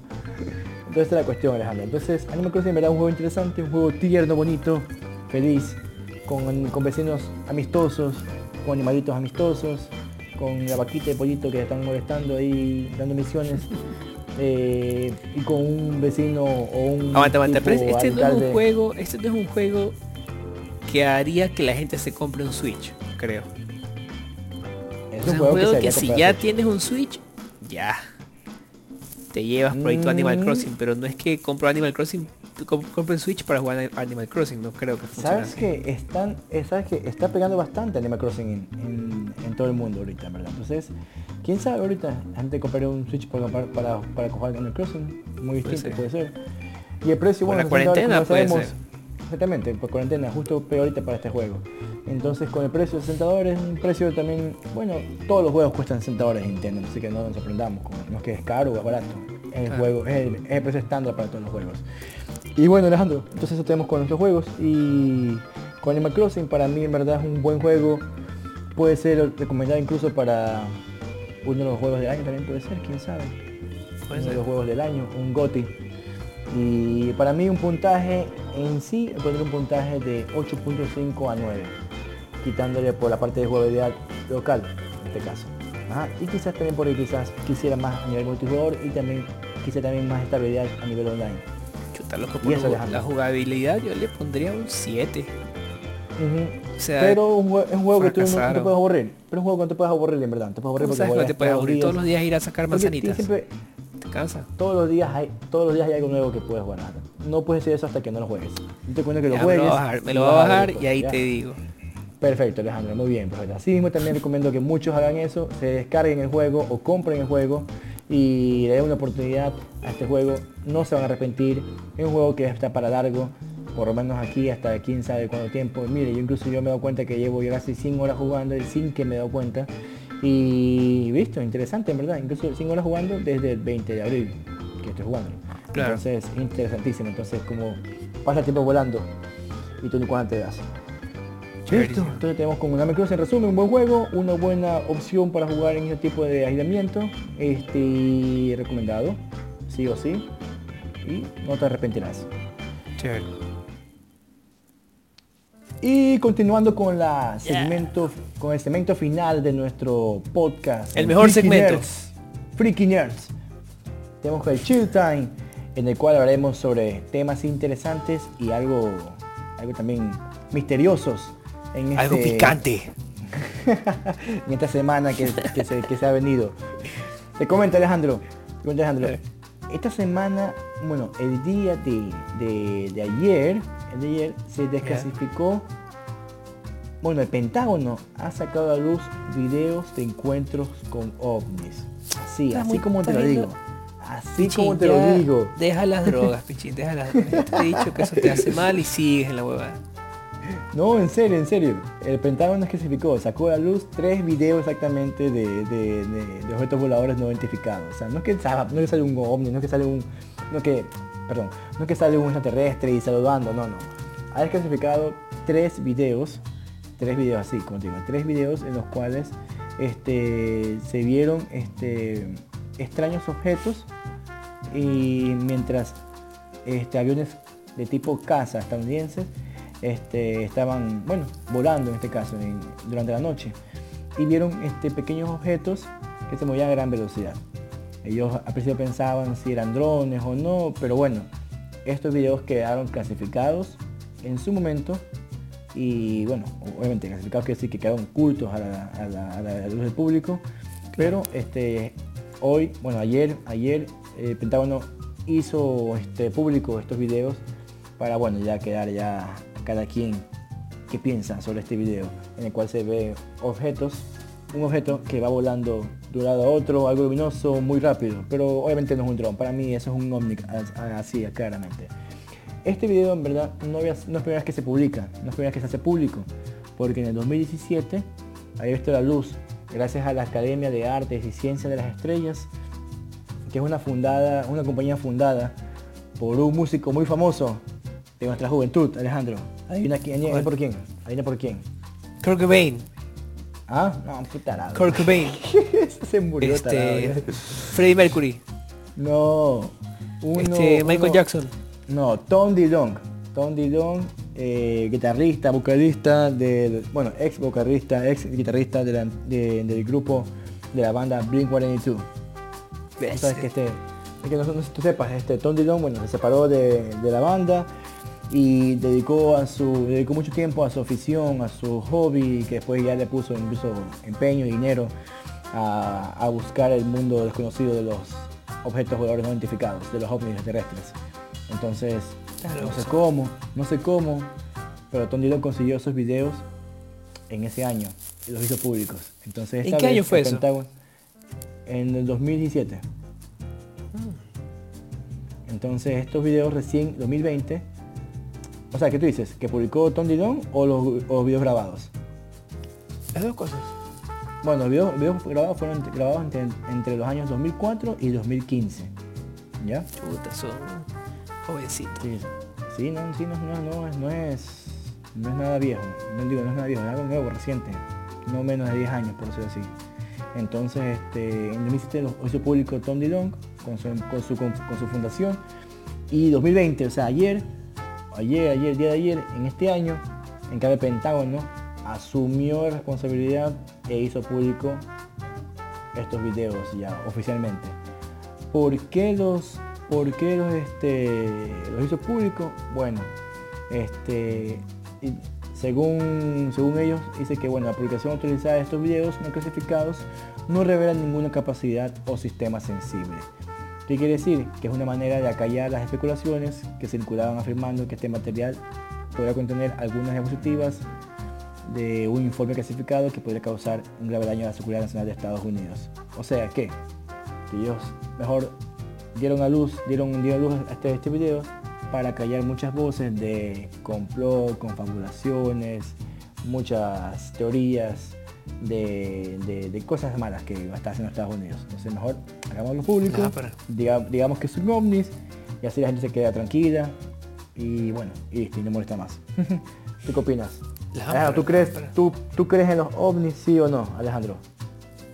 Entonces es la cuestión Alejandro. Entonces Animal Crossing verdad un juego interesante, un juego tierno, bonito, feliz, con, con vecinos amistosos, con animalitos amistosos, con la vaquita de pollito que están molestando ahí, dando misiones. eh, y con un vecino o un Aguanta, aguanta, pero tipo este no es un juego, este no es un juego que haría que la gente se compre un Switch, creo. Es O sea, un un juego que si ya Switch. tienes un Switch, ya. Te llevas por ahí tu Animal Mm. Crossing, pero no es que compro Animal Crossing compren Switch para jugar Animal Crossing, no creo que funcione. ¿Sabes que están, eh, sabes que está pegando bastante Animal Crossing en, en, todo el mundo ahorita, ¿verdad? Entonces, quién sabe ahorita, antes compraré un Switch para, para, para, jugar Animal Crossing, muy distinto puede ser. Y el precio, bueno, la cuarentena puede ser. Exactamente, por cuarentena, justo peorita para este juego. Entonces con el precio de 60 dólares, un precio también, bueno, todos los juegos cuestan 60 dólares Nintendo, así que no nos sorprendamos, no es que es caro o es barato, es el juego, es el, precio estándar para todos los juegos. Y bueno Alejandro, entonces eso tenemos con nuestros juegos y con Animal Crossing para mí en verdad es un buen juego, puede ser recomendado incluso para uno de los juegos del año también puede ser, quién sabe. uno de los juegos del año, un GOTI. Y para mí un puntaje en sí, pondré un puntaje de 8.5 a 9, quitándole por la parte de jugabilidad local, en este caso. y quizás también porque quizás quisiera más a nivel multijugador y también quisiera también más estabilidad a nivel online. Chuta, loco, por la jugabilidad yo le pondría un 7. pero un, es un juego que tú no, te puedes aburrir. Pero es un juego que no te puedes aburrir en verdad. Te puedes aburrir porque no te puedes aburrir todos los días ir a sacar manzanitas. Todos los días hay, todos los días hay algo nuevo que puedes jugar. No puedes decir eso hasta que no lo juegues. te cuento que lo juegues. Me lo, voy a bajar, y ahí te digo. Perfecto, Alejandro, muy bien. Pues, así mismo también recomiendo que muchos hagan eso, se descarguen el juego o compren el juego y le den una oportunidad a este juego. No se van a arrepentir. Es un juego que está para largo, por lo menos aquí hasta quién sabe cuánto tiempo. Mire, yo incluso yo me he dado cuenta que llevo ya casi 100 horas jugando sin que me he dado cuenta. Y visto, interesante en verdad, incluso 5 horas jugando desde el 20 de abril que estoy jugando. Entonces, interesantísimo. Entonces, como pasa el tiempo volando y tú ni cuándo te das. Listo, entonces tenemos como una Cross en resumen, un buen juego, una buena opción para jugar en este tipo de aislamiento, este recomendado, sí o sí, y no te arrepentirás. Chévere. Y continuando con la segmento, con el segmento final de nuestro podcast. El mejor segmento. Nerds, Freaky Nerds. Tenemos el Chill Time, en el cual hablaremos sobre temas interesantes y algo, algo también misteriosos. En algo este picante. en esta semana que, se, ha venido. Te comenta Alejandro. Te Alejandro. Esta semana, bueno, el día de, de ayer de ayer se desclasificó. Bueno, el Pentágono ha sacado a luz videos de encuentros con ovnis. Así, así como te lo digo. Así como te lo digo. Deja las drogas, Pichín, deja las drogas. Te he dicho que eso te hace mal y sigues en la huevada. No, en serio, en serio. El Pentágono desclasificó, sacó a luz tres videos exactamente de, objetos voladores no identificados. O sea, no es que, no que sale un ovni, no es que sale un... No que perdón, no es que sale un extraterrestre y saludando, no, no. Ha desclasificado tres videos, tres videos así, como digo, tres videos en los cuales este, se vieron este, extraños objetos y mientras este, aviones de tipo caza estadounidenses este, estaban, bueno, volando en este caso durante la noche y vieron este, pequeños objetos que se movían a gran velocidad. Ellos al principio pensaban si eran drones o no, pero bueno, estos videos quedaron clasificados en su momento y bueno, obviamente clasificados quiere decir que quedaron ocultos a la, luz del público, pero este, hoy, bueno, ayer, ayer el eh, Pentágono hizo este, público estos videos para bueno, ya quedar ya cada quien que piensa sobre este video en el cual se ve objetos un objeto que va volando de un lado a otro, algo luminoso, muy rápido, pero obviamente no es un dron, para mí eso es un ovni, así claramente. Este video en verdad no, es primera vez que se publica, no es primera que se hace público, porque en el 2017 había visto la luz gracias a la Academia de Artes y Ciencias de las Estrellas, que es una fundada, una compañía fundada por un músico muy famoso de nuestra juventud, Alejandro. Adivina quién, por quién, adivina por quién. Kurt Cobain. Ah, no, puta la Kurt Cobain. se murió este, Freddie Mercury. No. Uno, este, Michael Jackson. No, Tom DeLong. Tom DeLong, eh, guitarrista, vocalista del, bueno, ex vocalista, ex guitarrista del grupo de la banda Blink-182. Sabes que este, que no, sé si tú sepas, este Tom DeLong, bueno, se separó de, de la banda y dedicó a su dedicó mucho tiempo a su afición a su hobby que después ya le puso incluso empeño y dinero a, buscar el mundo desconocido de los objetos voladores no identificados de los ovnis terrestres entonces No sé cómo, no sé cómo, pero Tom Dillon consiguió esos videos en ese año y los hizo públicos. Entonces, ¿En qué año fue eso? en el 2017. Entonces estos videos recién 2020, o sea, ¿qué tú dices? ¿Que publicó Tom Dillon o los, videos grabados? Las dos cosas. Bueno, los videos, grabados fueron grabados entre, los años 2004 y 2015. ¿Ya? Chuta, son jovencitos. Sí, no, sí, no, no, no, es, no es nada viejo. No digo, no es nada viejo, es algo nuevo, reciente. No menos de 10 años, por decirlo así. Entonces, este, en 2017 lo hizo público Tom DeLong con su, con su, con, su fundación. Y 2020, o sea, ayer, ayer, ayer, día de ayer, en este año, en cada Pentágono, asumió responsabilidad e hizo público estos videos ya oficialmente. ¿Por qué los, por qué los, este, los hizo público? Bueno, este, según, según ellos, dice que bueno, la publicación autorizada de estos videos no clasificados no revela ninguna capacidad o sistema sensible. ¿Qué quiere decir? Que es una manera de acallar las especulaciones que circulaban afirmando que este material podría contener algunas diapositivas de un informe clasificado que podría causar un grave daño a la seguridad nacional de Estados Unidos. O sea que, que ellos mejor dieron a luz, dieron, dieron luz a este, este video para callar muchas voces de complot, confabulaciones, muchas teorías de, cosas malas que va a estar haciendo Estados Unidos. Entonces mejor hagámoslo público, ah, digamos que es un ovnis y así la gente se queda tranquila y bueno, y no molesta más. ¿Tú qué opinas? ¿tú, crees, tú, ¿Tú crees en los ovnis, sí o no, Alejandro?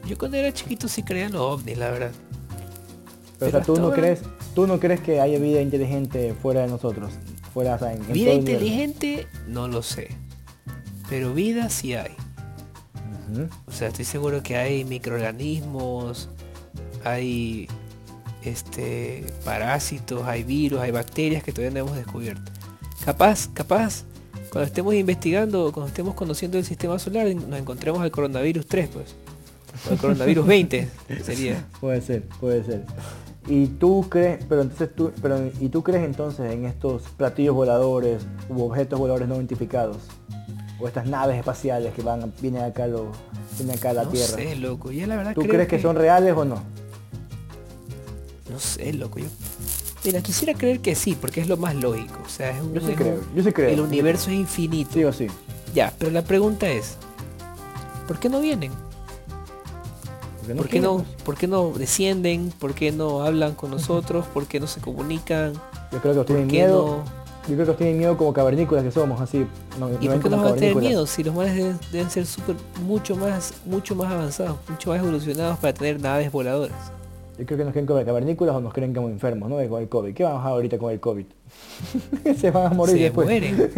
Yo cuando era chiquito sí creía en los ovnis, la verdad. Pero, tú no crees, tú no crees que haya vida inteligente fuera de nosotros, fuera en, vida inteligente no lo sé, pero vida sí hay. O sea, estoy seguro que hay microorganismos, hay este parásitos, hay virus, hay bacterias que todavía no hemos descubierto. Capaz, capaz, cuando estemos investigando, cuando estemos conociendo el sistema solar, nos encontremos al coronavirus 3, pues. O el coronavirus 20 sería. Puede ser, puede ser. Y tú crees, pero entonces tú, pero y tú crees entonces en estos platillos voladores u objetos voladores no identificados o estas naves espaciales que van vienen acá lo vienen acá a la no Tierra. Sé, loco. Yo la verdad ¿Tú crees que... son reales o no? No sé, loco. Yo Mira, quisiera creer que sí, porque es lo más lógico. O sea, es un, yo sí creo, yo sí creo. El universo es infinito. Sí o sí. Ya, pero la pregunta es, ¿por qué no vienen? ¿Por qué no, ¿Por qué no, descienden? ¿Por qué no hablan con nosotros? ¿Por qué no se comunican? Yo creo que tienen miedo. Yo creo que tienen miedo como cavernícolas que somos, así. ¿Y por qué nos van a tener miedo? Si los mares deben, ser super, mucho más, mucho más avanzados, mucho más evolucionados para tener naves voladoras. Yo creo que nos creen como cavernícolas o nos creen como enfermos, ¿no? Con el COVID. ¿Qué vamos a ahorita con el COVID? se van a morir se después. mueren.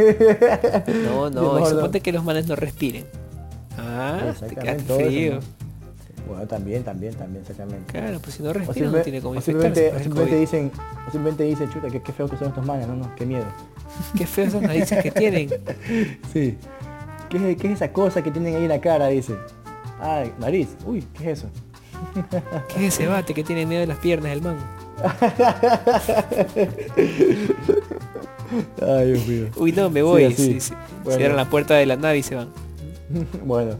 no, no, suponte que los manes no respiren. Ah, te quedas frío. Bueno, también, también, también, exactamente. Claro, pues si no respira no tiene como simplemente, simplemente dicen, simplemente dicen, chuta, qué, qué feo que son estos manes, no, no, qué miedo. qué feos son narices que tienen. Sí. ¿Qué ¿Qué es esa cosa que tienen ahí en la cara? Dice. Ay, nariz. Uy, ¿qué es eso? ¿Qué es ese bate que tiene miedo de las piernas del man? Ay, Dios mío. Uy, no, me voy. Sí, sí, Cierran la puerta de la nave y se van. bueno,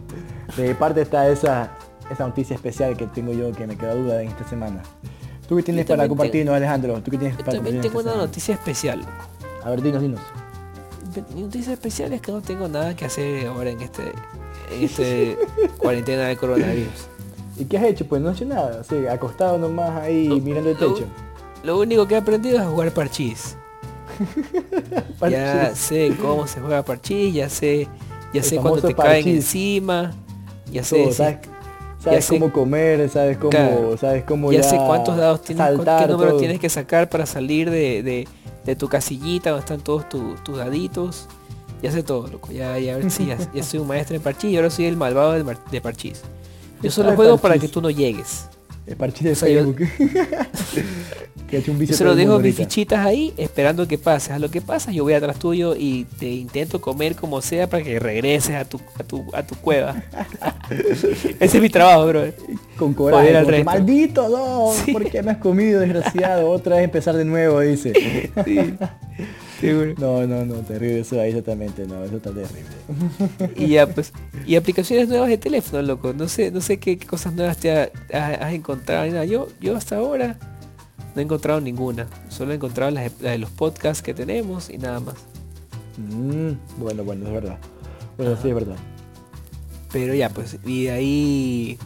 de mi parte está esa, esa noticia especial que tengo yo que me queda duda en esta semana. ¿Tú qué tienes para compartirnos, Alejandro? ¿Tú qué tienes para también tengo una noticia especial. A ver, dinos, dinos. Mi noticia especial es que no tengo nada que hacer ahora en este, en este cuarentena de coronavirus. ¿Y qué has hecho? Pues no he hecho nada. O acostado nomás ahí mirando el techo. Lo, único que he aprendido es jugar parchís. ya sé cómo se juega parchís, ya sé, ya sé cuando te caen encima, ya sé, sabes cómo comer, sabes cómo, sabes cómo ya, sé cuántos dados tienes, qué número tienes que sacar para salir de, tu casillita donde están todos tus daditos. Ya sé todo, loco. Ya, ya, ya, ya, soy un maestro en parchís y ahora soy el malvado de, de parchís. Yo solo juego para que tú no llegues. El parchís de Facebook. que se lo dejo mis fichitas ahí esperando que pases. A lo que pasa yo voy atrás tuyo y te intento comer como sea para que regreses a tu, a tu, a tu cueva. Ese es mi trabajo, bro. Con coraje. Al Maldito, no. ¿Por qué me has comido, desgraciado? Otra vez empezar de nuevo, dice. Seguro. No, no, no, terrible eso ahí exactamente, no, eso está terrible. Y ya pues, y aplicaciones nuevas de teléfono, loco. No sé, no sé qué, qué cosas nuevas te ha- has, has encontrado. nada. Yo, yo hasta ahora no he encontrado ninguna. Solo he encontrado las, de- las de los podcasts que tenemos y nada más. Mm, bueno, bueno, es verdad. Bueno, sí, es verdad. Pero ya pues, y de ahí.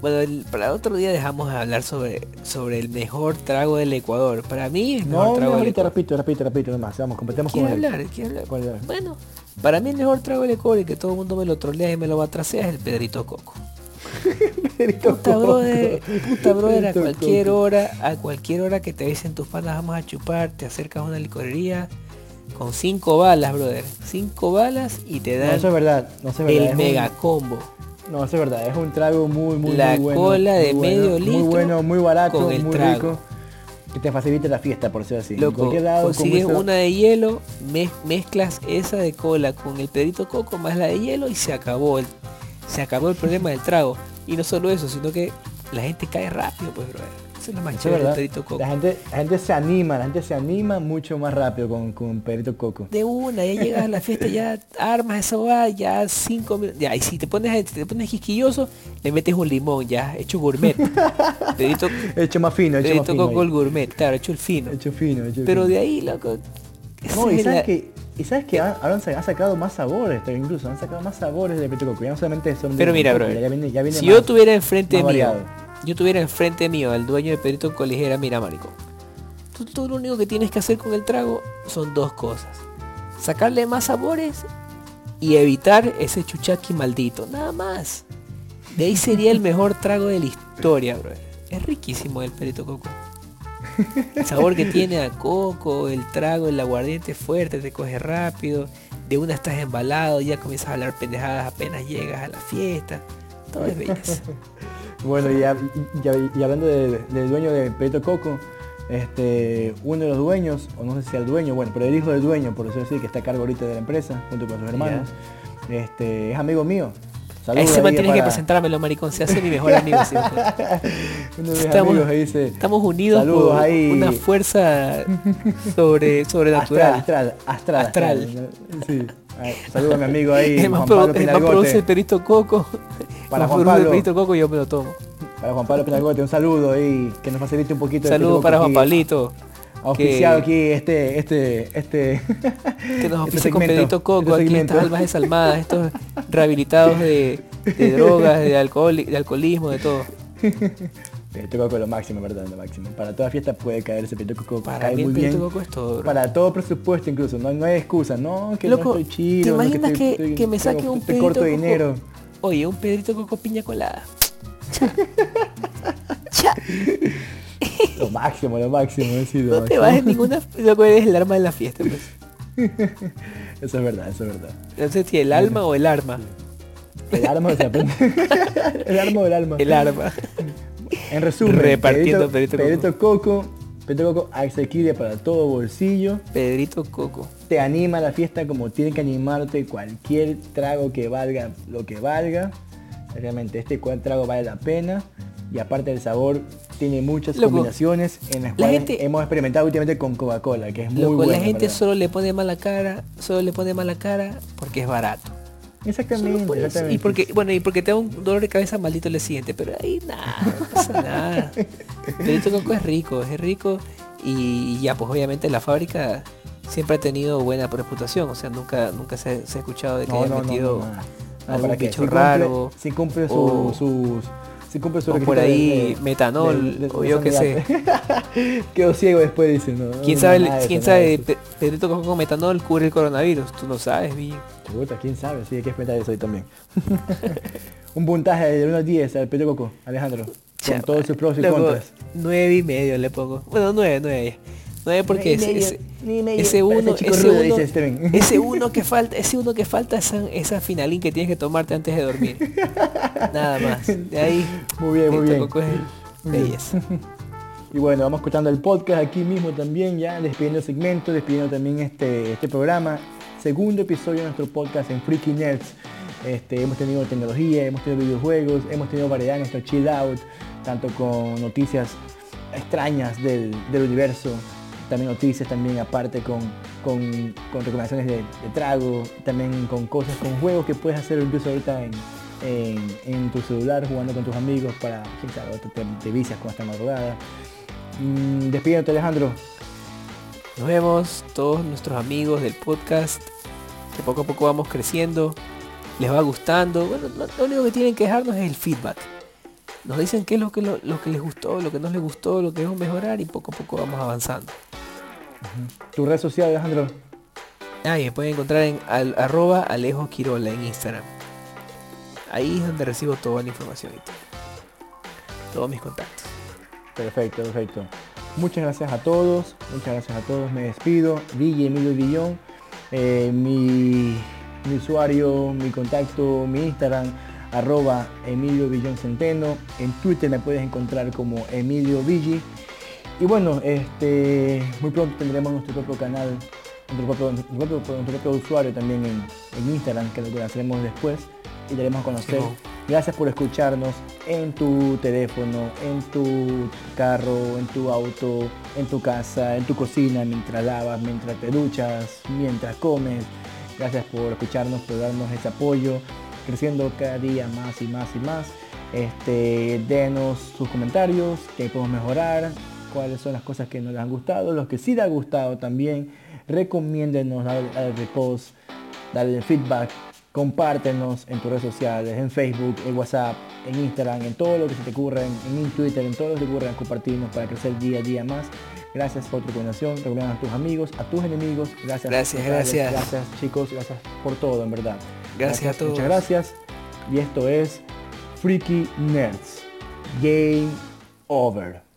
Bueno, el- para otro día dejamos de hablar sobre, sobre el mejor trago del Ecuador. Para mí el mejor No, no, trago del ahorita Ecuador. repito, repito, repito nomás. Vamos, completemos con ¿Quiere él. hablar? ¿Quiere hablar? Bueno, para mí el mejor trago del Ecuador y que todo el mundo me lo trolea y me lo va a trasear es el Pedrito Coco. Puta brother, puta brother, a cualquier hora, a cualquier hora que te dicen tus panas vamos a chupar, te acercas a una licorería con cinco balas, brother. Cinco balas y te No, dan eso es verdad. No, eso es verdad. el un- mega combo. No, eso es verdad. Es un trago muy, muy, La muy bueno. cola de muy bueno, medio litro Muy bueno, muy barato, con el muy trago. rico. Que te facilite la fiesta, por ser así. Loco, lado, con consigues eso- una de hielo, mez- mezclas esa de cola con el pedrito coco más la de hielo y se acabó el, se acabó el problema del trago. Y no solo eso, sino que la gente cae rápido, pues, brother. Eso es lo más Eso es chévere del pedrito coco. La gente, la gente se anima, la gente se anima mucho más rápido con, con Pedrito Coco. De una, ya llegas a la fiesta, ya armas esa va, ya cinco minutos. Ya, y si te pones, te pones quisquilloso, le metes un limón, ya, hecho gourmet. Pedrito, Hecho más fino, hecho más pedrito fino. coco ahí. el gourmet, claro, hecho el fino. Hecho fino, hecho Pero fino. de ahí, loco. No, y sabes la- que, y sabes que han- han sa- han sacado más sabores, pero incluso han sacado más sabores de Pedrito Coco. Ya no solamente son de Pero mira, bro, ya viene, ya viene si más- yo tuviera enfrente mío, variado. yo tuviera enfrente mío al dueño de Pedrito Coligera, mira, marico. Tú, tú lo único que tienes que hacer con el trago son dos cosas. Sacarle más sabores y evitar ese chuchaqui maldito. Nada más. De ahí sería el mejor trago de la historia, bro. Es riquísimo el Pedrito Coco. El sabor que tiene a coco, el trago, el aguardiente fuerte, te coge rápido. De una estás embalado, ya comienzas a hablar pendejadas apenas llegas a la fiesta. Todo es belleza. Bueno, y, hab- y- y- y hablando de- del dueño de Pedrito Coco, este, uno de los dueños, o no sé si el dueño, bueno, pero el hijo del dueño, por decirlo así, que está a cargo ahorita de la empresa, junto con sus hermanos, este, es amigo mío. Saludos ese man que para presentármelo, maricón. Se hace mi mejor amigo. mis Estamos- amigos dice, Estamos unidos por ahí. una fuerza sobre, sobrenatural. astral, astral, astral, Astral. Sí. Saludos a mi amigo ahí, El man Juan Pablo el man produce el perito coco. Para Juan produce el Pablo. perito coco yo me lo tomo. Para Juan Pablo Pinalgote, un saludo ahí, que nos facilite un poquito. Pedrito para Juan. Pablito. Auspiciado que- aquí este, este, este. Que nos este oficia con Pedrito Coco, este aquí estas almas desalmadas, estos rehabilitados de, de drogas, de, alcohol, de alcoholismo, de todo. Pedrito Coco es lo máximo, ¿verdad? Lo máximo. Para toda fiesta puede caer ese Pedrito Coco. Para cae mí muy Pedrito bien. Coco es todo, bro. Para todo presupuesto incluso, no, no hay excusa, no, que Loco, no estoy chido, ¿te imaginas que, estoy- que me saque un Pedrito corto Coco? dinero. Oye, un Pedrito Coco piña colada. Cha. Lo máximo, lo máximo, sí, lo No te máximo. vas en ninguna... Loco, eres el arma de la fiesta, pues. Eso es verdad, eso es verdad. No sé si el alma o el arma. El arma se aprende. el arma del alma. El arma. En resumen, Repartiendo Pedrito, Pedrito Pedrito Coco. Pedrito Coco asequible para todo bolsillo. Pedrito Coco. Te anima a la fiesta como tiene que animarte cualquier trago que valga lo que valga. Realmente este trago vale la pena. Y aparte del sabor, tiene muchas Loco, combinaciones en las la cuales gente- hemos experimentado últimamente con Coca-Cola, que es muy Loco, bueno. la gente solo le pone mala cara, solo le pone mala cara porque es barato. Exactamente, por eso. exactamente. Y porque, bueno, y porque te da un dolor de cabeza maldito el siguiente, pero ahí nada, no pasa nada. Coco es rico, es rico y ya pues obviamente la fábrica siempre ha tenido buena reputación, o sea, nunca, nunca se, se ha escuchado de que No, haya no, metido no, algún ¿para bicho Si cumple- raro. Si cumple su- o- sus... Si cumple su o por ahí de- metanol, de- de- o yo qué sé. Quedó ciego después, dice, no. ¿Quién no, sabe, nada quién sabe Coco con metanol cubre el coronavirus? Tú no sabes, vi. Puta, quién sabe, sí, hay que experimentar eso ahí también. Un puntaje de 1 a 10 al Pedro Coco, Alejandro. Con todos sus pros y contras. Nueve y medio le pongo. Bueno, nueve, nueve. Nueve porque Nueve y ese, medio, uno, ese ese que falta, ese uno que falta es esa, finalín que tienes que tomarte antes de dormir. Nada más. De ahí. Muy bien, muy Pedrito bien. Coco es Muy bien. belleza. Y bueno, vamos escuchando el podcast aquí mismo también, ya despidiendo el segmento, despidiendo también este, este programa. Segundo episodio de nuestro podcast en Freaky Nerds. Este, hemos tenido tecnología, hemos tenido videojuegos, hemos tenido variedad en nuestro chill out, tanto con noticias extrañas del, del universo, también noticias, también aparte con, con, recomendaciones de, de, trago, también con cosas, con juegos que puedes hacer incluso ahorita en, en, tu celular jugando con tus amigos para, quién sabe, te, te vicias con esta madrugada. Mm, despídete Alejandro. Nos vemos todos nuestros amigos del podcast, que poco a poco vamos creciendo, les va gustando. Bueno, lo único que tienen que dejarnos es el feedback. Nos dicen qué es lo que, lo, lo, que les gustó, lo que no les gustó, lo que debemos mejorar y poco a poco vamos avanzando. ¿Tu red social, Alejandro? Ah, y me pueden encontrar en al, arroba Alejo Quirola en Instagram. Ahí es donde recibo toda la información y todo. Todos mis contactos. Perfecto, perfecto. Muchas gracias a todos, muchas gracias a todos. Me despido. Ville Emilio Villón. Eh, mi, mi, usuario, mi contacto, mi Instagram, arroba Emilio Villón Centeno. En Twitter me puedes encontrar como Emilio Villi. Y bueno, este, muy pronto tendremos nuestro propio canal, nuestro propio, nuestro propio, nuestro propio usuario también en, en, Instagram, que lo conoceremos después y daremos a conocer. Sí, Gracias por escucharnos en tu teléfono, en tu carro, en tu auto, en tu casa, en tu cocina, mientras lavas, mientras te duchas, mientras comes. Gracias por escucharnos, por darnos ese apoyo, creciendo cada día más y más y más. Este, denos sus comentarios, que podemos mejorar, cuáles son las cosas que nos les han gustado, los que sí les ha gustado también. Recomiéndenos, darle repost, darle feedback compártenos en tus redes sociales, en Facebook, en WhatsApp, en Instagram, en todo lo que se te ocurra, en, Twitter, en todo lo que te ocurra, compartirnos para crecer día a día más. Gracias por tu recomendación, recomienda a tus amigos, a tus enemigos. Gracias. Gracias, gracias. Gracias chicos, gracias por todo, en verdad. Gracias, gracias a todos. Muchas gracias. Y esto es Freaky Nerds. Game over.